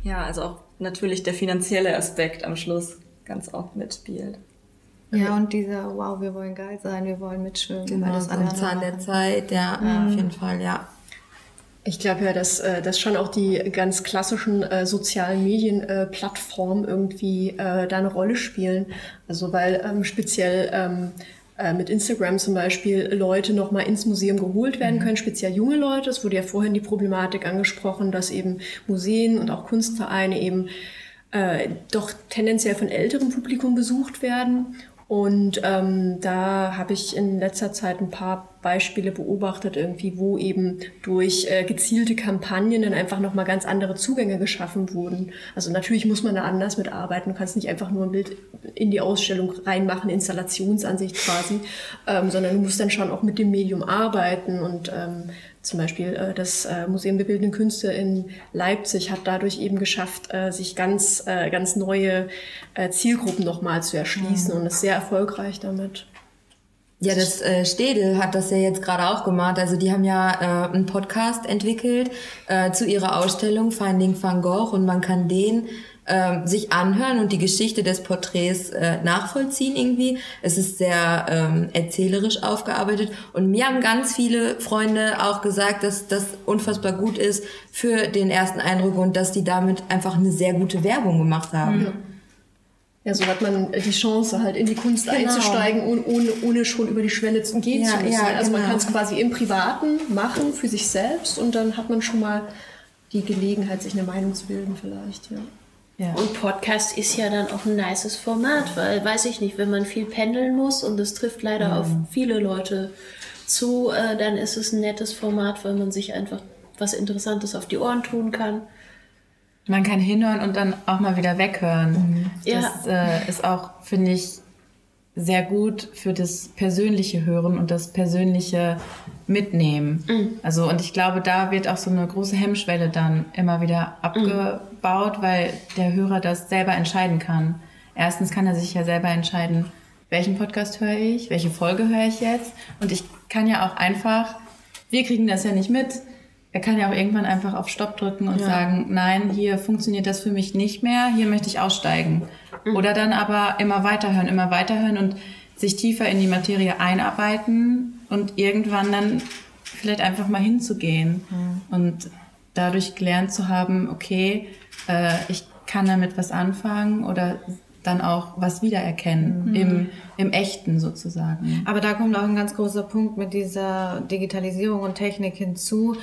Speaker 5: ja, also auch natürlich der finanzielle Aspekt am Schluss ganz oft mitspielt.
Speaker 6: Ja, und dieser, wow, wir wollen geil sein, wir wollen mitschwimmen.
Speaker 2: Genau, das am Zahn der Zeit, ja, ja, auf jeden Fall, ja.
Speaker 7: Ich glaube ja, dass, äh, dass schon auch die ganz klassischen äh, sozialen Medienplattformen äh, irgendwie äh, da eine Rolle spielen. Also weil ähm, speziell ähm, äh, mit Instagram zum Beispiel Leute nochmal ins Museum geholt werden mhm. können, speziell junge Leute. Es wurde ja vorhin die Problematik angesprochen, dass eben Museen und auch Kunstvereine eben äh, doch tendenziell von älterem Publikum besucht werden und ähm, da habe ich in letzter Zeit ein paar Beispiele beobachtet, irgendwie, wo eben durch äh, gezielte Kampagnen dann einfach nochmal ganz andere Zugänge geschaffen wurden. Also natürlich muss man da anders mitarbeiten. Du kannst nicht einfach nur ein Bild in die Ausstellung reinmachen, Installationsansicht quasi, ähm, sondern du musst dann schon auch mit dem Medium arbeiten und ähm, zum Beispiel äh, das äh, Museum der Bildenden Künste in Leipzig hat dadurch eben geschafft, äh, sich ganz, ganz neue Zielgruppen nochmal zu erschließen mhm. und ist sehr erfolgreich damit.
Speaker 2: Ja, das äh, Städel hat das ja jetzt gerade auch gemacht. Also die haben ja äh, einen Podcast entwickelt äh, zu ihrer Ausstellung Finding Van Gogh und man kann den ähm, sich anhören und die Geschichte des Porträts äh, nachvollziehen irgendwie. Es ist sehr ähm, erzählerisch aufgearbeitet und mir haben ganz viele Freunde auch gesagt, dass das unfassbar gut ist für den ersten Eindruck und dass die damit einfach eine sehr gute Werbung gemacht haben.
Speaker 7: Mhm. Ja, so hat man die Chance, halt in die Kunst
Speaker 2: Genau.
Speaker 7: einzusteigen, ohne, ohne, ohne schon über die Schwelle zu gehen
Speaker 2: Ja,
Speaker 7: zu müssen.
Speaker 2: ja,
Speaker 7: also man
Speaker 2: genau.
Speaker 7: kann es quasi im Privaten machen, für sich selbst, und dann hat man schon mal die Gelegenheit, sich eine Meinung zu bilden vielleicht, ja.
Speaker 1: Ja.
Speaker 3: Und Podcast ist ja dann auch ein nices Format, weil, weiß ich nicht, wenn man viel pendeln muss und es trifft leider auf viele Leute zu, äh, dann ist es ein nettes Format, weil man sich einfach was Interessantes auf die Ohren tun kann.
Speaker 1: Man kann hinhören und dann auch mal wieder weghören. Das äh, ist auch, finde ich, sehr gut für das persönliche Hören und das persönliche Mitnehmen. Also, und ich glaube, da wird auch so eine große Hemmschwelle dann immer wieder abgebaut, weil der Hörer das selber entscheiden kann. Erstens kann er sich ja selber entscheiden, welchen Podcast höre ich, welche Folge höre ich jetzt. Und ich kann ja auch einfach, wir kriegen das ja nicht mit. Er kann ja auch irgendwann einfach auf Stopp drücken und sagen, nein, hier funktioniert das für mich nicht mehr, hier möchte ich aussteigen. Oder dann aber immer weiterhören, immer weiterhören und sich tiefer in die Materie einarbeiten und irgendwann dann vielleicht einfach mal hinzugehen und dadurch gelernt zu haben, okay, äh, ich kann damit was anfangen oder dann auch was wiedererkennen im, im Echten sozusagen.
Speaker 6: Aber da kommt auch ein ganz großer Punkt mit dieser Digitalisierung und Technik hinzu.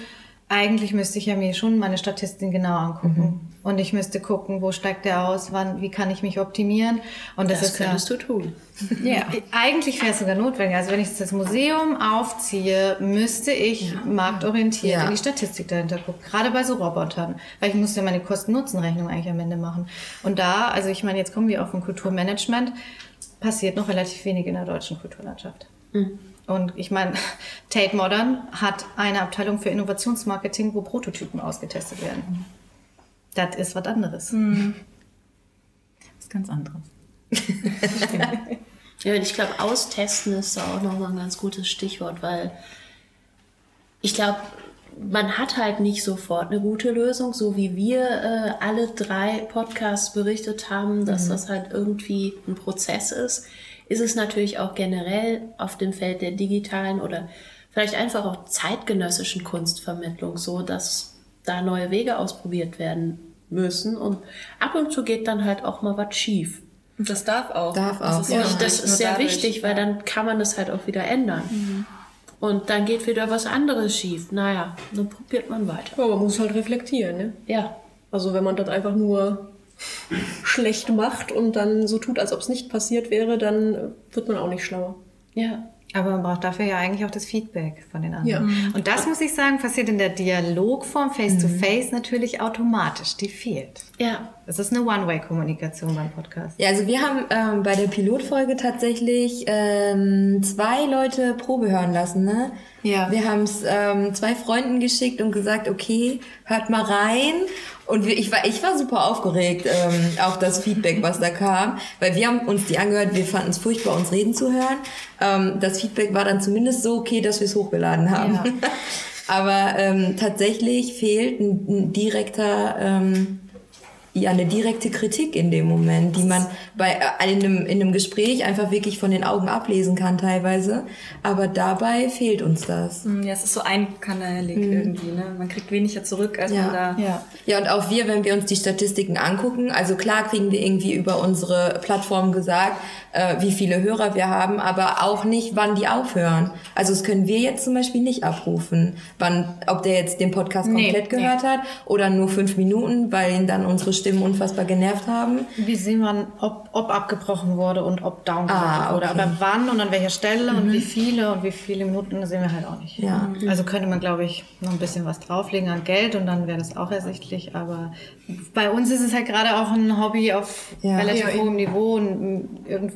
Speaker 6: Eigentlich müsste ich ja mir schon meine Statistiken genau angucken. Und ich müsste gucken, wo steigt der aus, wann, wie kann ich mich optimieren. Und das,
Speaker 3: Das
Speaker 6: ist ja,
Speaker 3: könntest du tun.
Speaker 1: Ja.
Speaker 6: eigentlich wäre es sogar notwendig. Also wenn ich das Museum aufziehe, müsste ich marktorientiert
Speaker 2: Ja.
Speaker 6: in die Statistik dahinter gucken. Gerade bei so Robotern. Weil ich muss ja meine Kosten-Nutzen-Rechnung eigentlich am Ende machen. Und da, also ich meine, jetzt kommen wir auf ein Kulturmanagement, passiert noch relativ wenig in der deutschen Kulturlandschaft. Und ich meine, Tate Modern hat eine Abteilung für Innovationsmarketing, wo Prototypen ausgetestet werden. Das ist was anderes.
Speaker 1: Das ist ganz anderes.
Speaker 3: Ja, und ich glaube, austesten ist da auch nochmal ein ganz gutes Stichwort, weil ich glaube, man hat halt nicht sofort eine gute Lösung, so wie wir äh, alle drei Podcasts berichtet haben, dass das halt irgendwie ein Prozess ist, ist es natürlich auch generell auf dem Feld der digitalen oder vielleicht einfach auch zeitgenössischen Kunstvermittlung so, dass da neue Wege ausprobiert werden müssen und ab und zu geht dann halt auch mal was schief.
Speaker 5: Und das darf auch.
Speaker 2: Darf
Speaker 5: Das
Speaker 2: auch,
Speaker 5: ist
Speaker 2: ja.
Speaker 5: ja
Speaker 3: Und das ist sehr
Speaker 5: dadurch.
Speaker 3: wichtig, weil dann kann man das halt auch wieder ändern. Und dann geht wieder was anderes schief. Naja, dann probiert man weiter.
Speaker 7: Ja, man muss halt reflektieren, ne?
Speaker 3: Ja,
Speaker 7: Also wenn man das einfach nur schlecht macht und dann so tut, als ob es nicht passiert wäre, dann wird man auch nicht schlauer.
Speaker 3: ja.
Speaker 6: Aber man braucht dafür ja eigentlich auch das Feedback von den
Speaker 7: Ja.
Speaker 6: anderen. Und das muss ich sagen, passiert in der Dialogform Face-to-Face natürlich automatisch. Die fehlt.
Speaker 3: Ja,
Speaker 6: Es ist eine One-Way-Kommunikation beim Podcast.
Speaker 2: Ja, also wir haben ähm, bei der Pilotfolge tatsächlich ähm, zwei Leute Probe hören lassen, ne?
Speaker 1: Ja.
Speaker 2: Wir haben es ähm, zwei Freunden geschickt und gesagt, okay, hört mal rein. Und ich, war, ich war super aufgeregt ähm, auf das Feedback, was da kam, weil wir haben uns die angehört, wir fanden es furchtbar, uns reden zu hören. Ähm, das Feedback war dann zumindest so okay, dass wir es hochgeladen haben.
Speaker 1: Ja.
Speaker 2: Aber ähm, tatsächlich fehlt ein, ein direkter, ähm, ja, eine direkte Kritik in dem Moment, die man bei äh, in einem, in einem Gespräch einfach wirklich von den Augen ablesen kann teilweise. Aber dabei fehlt uns das.
Speaker 5: Hm, Ja, es ist so einkanälig irgendwie, ne? Man kriegt weniger zurück, als
Speaker 2: Ja.
Speaker 5: man da.
Speaker 1: Ja.
Speaker 2: Ja, und auch wir, wenn wir uns die Statistiken angucken, also klar kriegen wir irgendwie über unsere Plattform gesagt, äh, wie viele Hörer wir haben, aber auch nicht, wann die aufhören. Also das können wir jetzt zum Beispiel nicht abrufen, wann, ob der jetzt den Podcast
Speaker 6: Nee,
Speaker 2: komplett
Speaker 6: nee.
Speaker 2: gehört hat oder nur fünf Minuten, weil ihn dann unsere Stimmen unfassbar genervt haben.
Speaker 6: Wie sehen wir, ob, ob abgebrochen wurde und ob downgeloadet
Speaker 2: Ah,
Speaker 6: wurde.
Speaker 2: okay.
Speaker 6: Aber wann und an welcher Stelle und wie viele und wie viele Minuten, sehen wir halt auch nicht.
Speaker 2: Ja.
Speaker 6: Also könnte man, glaube ich, noch ein bisschen was drauflegen an Geld und dann wäre das auch ersichtlich. Aber bei uns ist es halt gerade auch ein Hobby auf
Speaker 2: Ja.
Speaker 6: relativ
Speaker 7: Ja,
Speaker 6: hohem Niveau und mm,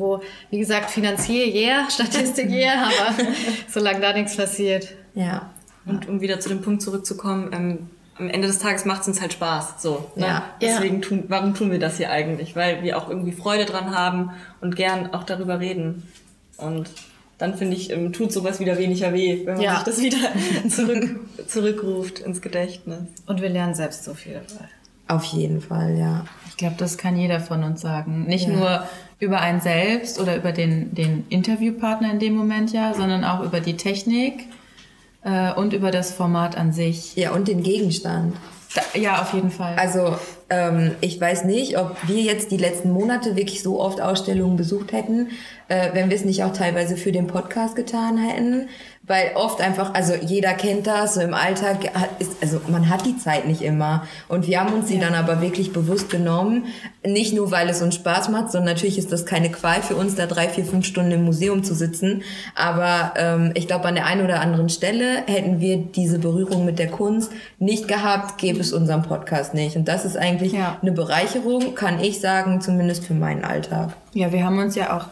Speaker 6: irgendwo, wie gesagt, finanziell yeah, Statistik yeah, aber solange da nichts passiert.
Speaker 2: Ja.
Speaker 5: Und um wieder zu dem Punkt zurückzukommen, ähm, am Ende des Tages macht es uns halt Spaß. So, ne?
Speaker 2: Ja.
Speaker 5: Deswegen tun, warum tun wir das hier eigentlich? Weil wir auch irgendwie Freude dran haben und gern auch darüber reden. Und dann finde ich, ähm, tut sowas wieder weniger weh, wenn man
Speaker 6: Ja.
Speaker 5: sich das wieder zurück, zurückruft ins Gedächtnis.
Speaker 6: Und wir lernen selbst so viel dabei.
Speaker 2: Auf jeden Fall, ja.
Speaker 1: Ich glaube, das kann jeder von uns sagen. Nicht nur über einen selbst oder über den, den Interviewpartner in dem Moment ja, sondern auch über die Technik äh, und über das Format an sich.
Speaker 2: Ja, und den Gegenstand.
Speaker 1: Da, ja, auf jeden Fall.
Speaker 2: Also ähm, ich weiß nicht, ob wir jetzt die letzten Monate wirklich so oft Ausstellungen besucht hätten, äh, wenn wir es nicht auch teilweise für den Podcast getan hätten. Weil oft einfach, also jeder kennt das, so im Alltag ist, also man hat die Zeit nicht immer. Und wir haben uns die dann aber wirklich bewusst genommen. Nicht nur, weil es uns Spaß macht, sondern natürlich ist das keine Qual für uns, da drei, vier, fünf Stunden im Museum zu sitzen. Aber ähm, ich glaube, an der einen oder anderen Stelle hätten wir diese Berührung mit der Kunst nicht gehabt, gäbe es unseren Podcast nicht. Und das ist eigentlich
Speaker 1: Ja.
Speaker 2: eine Bereicherung, kann ich sagen, zumindest für meinen Alltag.
Speaker 1: Ja, wir haben uns ja auch,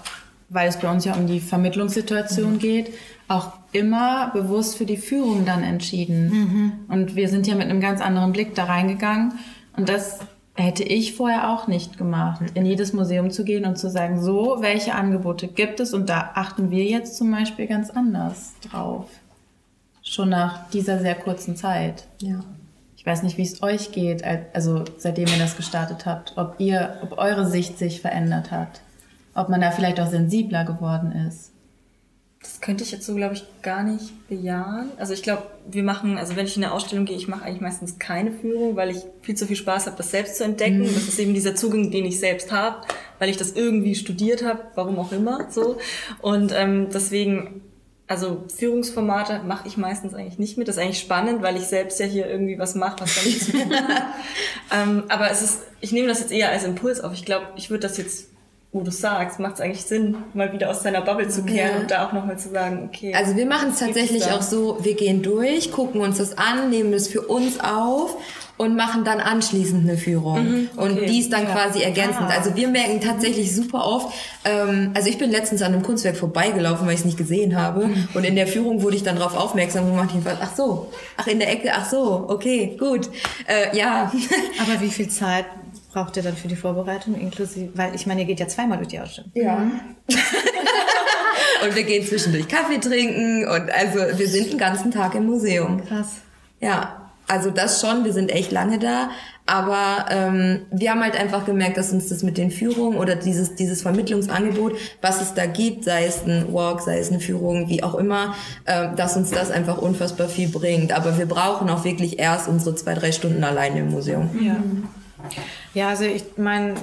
Speaker 1: weil es bei uns ja um die Vermittlungssituation geht, auch immer bewusst für die Führung dann entschieden. Und wir sind ja mit einem ganz anderen Blick da reingegangen. Und das hätte ich vorher auch nicht gemacht, in jedes Museum zu gehen und zu sagen, so, welche Angebote gibt es? Und da achten wir jetzt zum Beispiel ganz anders drauf. Schon nach dieser sehr kurzen Zeit.
Speaker 2: Ja.
Speaker 1: Ich weiß nicht, wie es euch geht, al- also seitdem ihr das gestartet habt, ob ihr, ob eure Sicht sich verändert hat, ob man da vielleicht auch sensibler geworden ist.
Speaker 5: Das könnte ich jetzt so, glaube ich, gar nicht bejahen. Also ich glaube, wir machen, also wenn ich in eine Ausstellung gehe, ich mache eigentlich meistens keine Führung, weil ich viel zu viel Spaß habe, das selbst zu entdecken. Das ist eben dieser Zugang, den ich selbst habe, weil ich das irgendwie studiert habe, warum auch immer so. Und ähm, deswegen, also Führungsformate mache ich meistens eigentlich nicht mit. Das ist eigentlich spannend, weil ich selbst ja hier irgendwie was mache, was da nichts mit ähm, aber es ist, ich nehme das jetzt eher als Impuls auf. Ich glaube, ich würde das jetzt wo du sagst, macht es eigentlich Sinn, mal wieder aus deiner Bubble zu kehren
Speaker 2: Ja.
Speaker 5: und da auch nochmal zu sagen, okay.
Speaker 2: Also wir machen es tatsächlich auch so, wir gehen durch, gucken uns das an, nehmen es für uns auf und machen dann anschließend eine Führung. Und
Speaker 5: okay.
Speaker 2: die ist dann quasi ergänzend. Also wir merken tatsächlich super oft, ähm, also ich bin letztens an einem Kunstwerk vorbeigelaufen, weil ich es nicht gesehen habe. Und in der Führung wurde ich dann darauf aufmerksam gemacht, jedenfalls, ach so, ach in der Ecke, ach so, okay, gut. Äh, ja,
Speaker 6: Aber wie viel Zeit braucht ihr dann für die Vorbereitung inklusive? Weil ich meine, ihr geht ja zweimal durch die Ausstellung.
Speaker 2: Ja. und wir gehen zwischendurch Kaffee trinken und also wir sind den ganzen Tag im Museum.
Speaker 6: Krass.
Speaker 2: Ja, also das schon, wir sind echt lange da, aber ähm, wir haben halt einfach gemerkt, dass uns das mit den Führungen oder dieses, dieses Vermittlungsangebot, was es da gibt, sei es ein Walk, sei es eine Führung, wie auch immer, ähm, dass uns das einfach unfassbar viel bringt. Aber wir brauchen auch wirklich erst unsere zwei, drei Stunden alleine im Museum.
Speaker 6: Ja. Ja, also ich meine,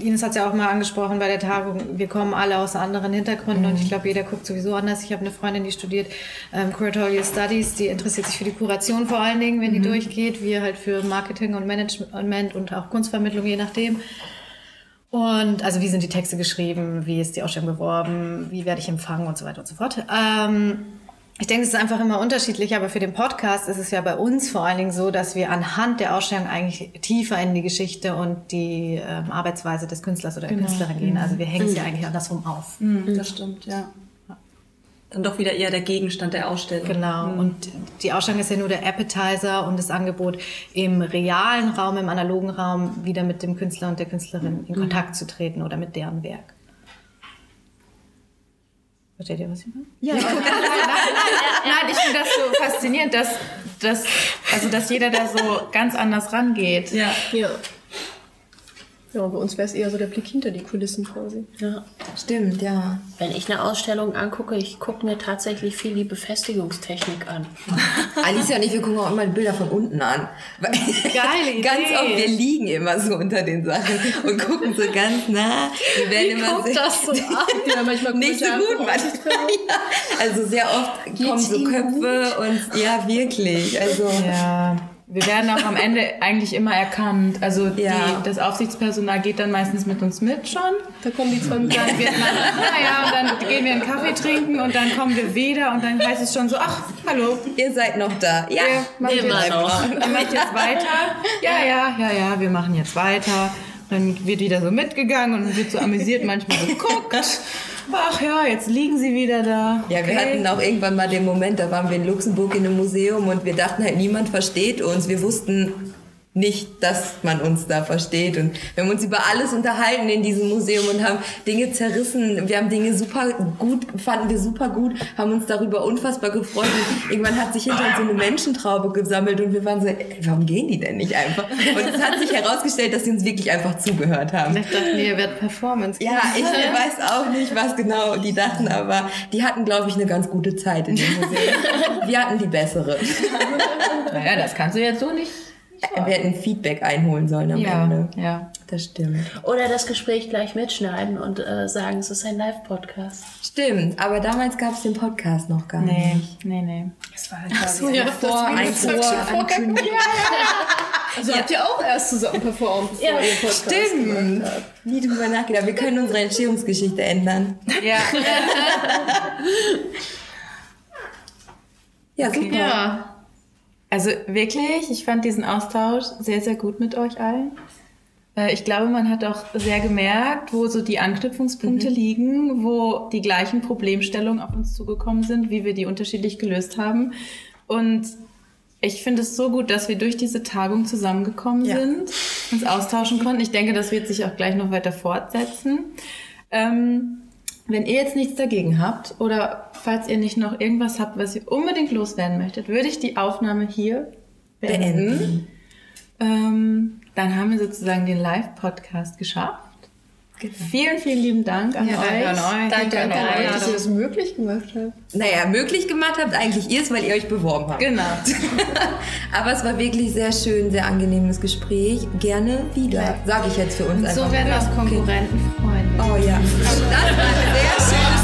Speaker 6: Ines hat es ja auch mal angesprochen bei der Tagung, wir kommen alle aus anderen Hintergründen und ich glaube, jeder guckt sowieso anders. Ich habe eine Freundin, die studiert ähm, Curatorial Studies, die interessiert sich für die Kuration vor allen Dingen, wenn die durchgeht, wir halt für Marketing und Management und auch Kunstvermittlung, je nachdem. Und also wie sind die Texte geschrieben, wie ist die Ausstellung beworben, wie werde ich empfangen und so weiter und so fort. Ähm, ich denke, es ist einfach immer unterschiedlich, aber für den Podcast ist es ja bei uns vor allen Dingen so, dass wir anhand der Ausstellung eigentlich tiefer in die Geschichte und die ähm, Arbeitsweise des Künstlers oder der Künstlerin gehen. Also wir hängen es ja eigentlich andersrum auf.
Speaker 5: Das stimmt, ja. Dann doch wieder eher der Gegenstand der Ausstellung.
Speaker 6: Genau. Und die Ausstellung ist ja nur der Appetizer und das Angebot, im realen Raum, im analogen Raum wieder mit dem Künstler und der Künstlerin in Kontakt zu treten oder mit deren Werk. Versteht ihr, was ich meine?
Speaker 1: Ja, nein, nein, nein, ich finde das so faszinierend, dass, dass, also, dass jeder da so ganz anders rangeht.
Speaker 5: Ja.
Speaker 7: Ja. Ja, bei uns wäre es eher so der Blick hinter die Kulissen quasi.
Speaker 3: Ja.
Speaker 2: Stimmt, ja.
Speaker 3: Wenn ich eine Ausstellung angucke, ich gucke mir tatsächlich viel die Befestigungstechnik an.
Speaker 2: Alicia und ich, wir gucken auch immer die Bilder von unten an.
Speaker 6: Geile
Speaker 2: Ganz oft, wir liegen immer so unter den Sachen und gucken so ganz nah. Wir werden immer sehr,
Speaker 7: das so an? Ja, manchmal
Speaker 2: nicht so gut manchmal. Ja. Also sehr oft kommen so Köpfe und ja, wirklich. Also
Speaker 1: Ja. Wir werden auch am Ende eigentlich immer erkannt. Also die,
Speaker 2: Ja.
Speaker 1: das Aufsichtspersonal geht dann meistens mit uns mit schon.
Speaker 7: Da kommen die zwei
Speaker 1: Und dann wird man, naja, und dann gehen wir einen Kaffee trinken und dann kommen wir wieder und dann heißt es schon so, ach, hallo,
Speaker 2: ihr seid noch da. Ja,
Speaker 1: ihr macht,
Speaker 3: Immer
Speaker 1: jetzt,
Speaker 3: noch.
Speaker 1: ihr macht jetzt weiter. Ja, ja, ja, ja, wir machen jetzt weiter. Dann wird wieder so mitgegangen und dann wird so amüsiert manchmal geguckt. Ach ja, jetzt liegen sie wieder da.
Speaker 2: Ja, wir hatten auch irgendwann mal den Moment, da waren wir in Luxemburg in einem Museum und wir dachten halt, niemand versteht uns. Wir wussten nicht, dass man uns da versteht. Und wir haben uns über alles unterhalten in diesem Museum und haben Dinge zerrissen. Wir haben Dinge super gut, fanden wir super gut, haben uns darüber unfassbar gefreut. Und irgendwann hat sich hinter uns so eine Menschentraube gesammelt und wir waren so, ey, warum gehen die denn nicht einfach? Und es hat sich herausgestellt, dass sie uns wirklich einfach zugehört haben.
Speaker 6: Ich dachte, ihr werdet Performance.
Speaker 2: Ja, ich weiß auch nicht, was genau die dachten, aber die hatten, glaube ich, eine ganz gute Zeit in dem Museum. Wir hatten die bessere.
Speaker 1: Naja, das kannst du jetzt so nicht.
Speaker 2: Wir hätten Feedback einholen sollen am
Speaker 1: Ja,
Speaker 2: Ende.
Speaker 1: ja.
Speaker 2: Das stimmt.
Speaker 3: Oder das Gespräch gleich mitschneiden und äh, sagen, es ist ein Live-Podcast.
Speaker 2: Stimmt, aber damals gab es den Podcast noch gar
Speaker 1: Nee,
Speaker 2: nicht.
Speaker 1: nee, nee.
Speaker 7: Das war halt quasi
Speaker 6: Ja,
Speaker 7: vor ein
Speaker 6: Vorankündigung.
Speaker 7: Also habt ihr auch erst zusammen performt, bevor
Speaker 3: Ja,
Speaker 7: ihr Podcast
Speaker 2: Stimmt. Nie drüber nachgedacht. Wir können unsere Entstehungsgeschichte ändern.
Speaker 1: Ja,
Speaker 2: Ja, super.
Speaker 6: Ja.
Speaker 1: Also wirklich, ich fand diesen Austausch sehr, sehr gut mit euch allen. Äh, Ich glaube, man hat auch sehr gemerkt, wo so die Anknüpfungspunkte liegen, wo die gleichen Problemstellungen auf uns zugekommen sind, wie wir die unterschiedlich gelöst haben. Und ich finde es so gut, dass wir durch diese Tagung zusammengekommen sind, uns austauschen konnten. Ich denke, das wird sich auch gleich noch weiter fortsetzen. Ähm, wenn ihr jetzt nichts dagegen habt oder falls ihr nicht noch irgendwas habt, was ihr unbedingt loswerden möchtet, würde ich die Aufnahme hier beenden. Ähm, dann haben wir sozusagen den Live-Podcast geschafft. Vielen, vielen lieben Dank an
Speaker 6: Ja,
Speaker 1: euch.
Speaker 6: danke an euch.
Speaker 7: Danke an
Speaker 6: Danke an euch,
Speaker 7: dass ihr das möglich gemacht habt.
Speaker 2: Naja, möglich gemacht habt eigentlich ihr es, weil ihr euch beworben habt.
Speaker 1: Genau.
Speaker 2: Aber es war wirklich sehr schön, sehr angenehmes Gespräch. Gerne wieder, sage ich jetzt für uns
Speaker 6: Und
Speaker 2: einfach.
Speaker 6: so werden aus Konkurrenten Freunde.
Speaker 2: Oh ja. Das war sehr schön.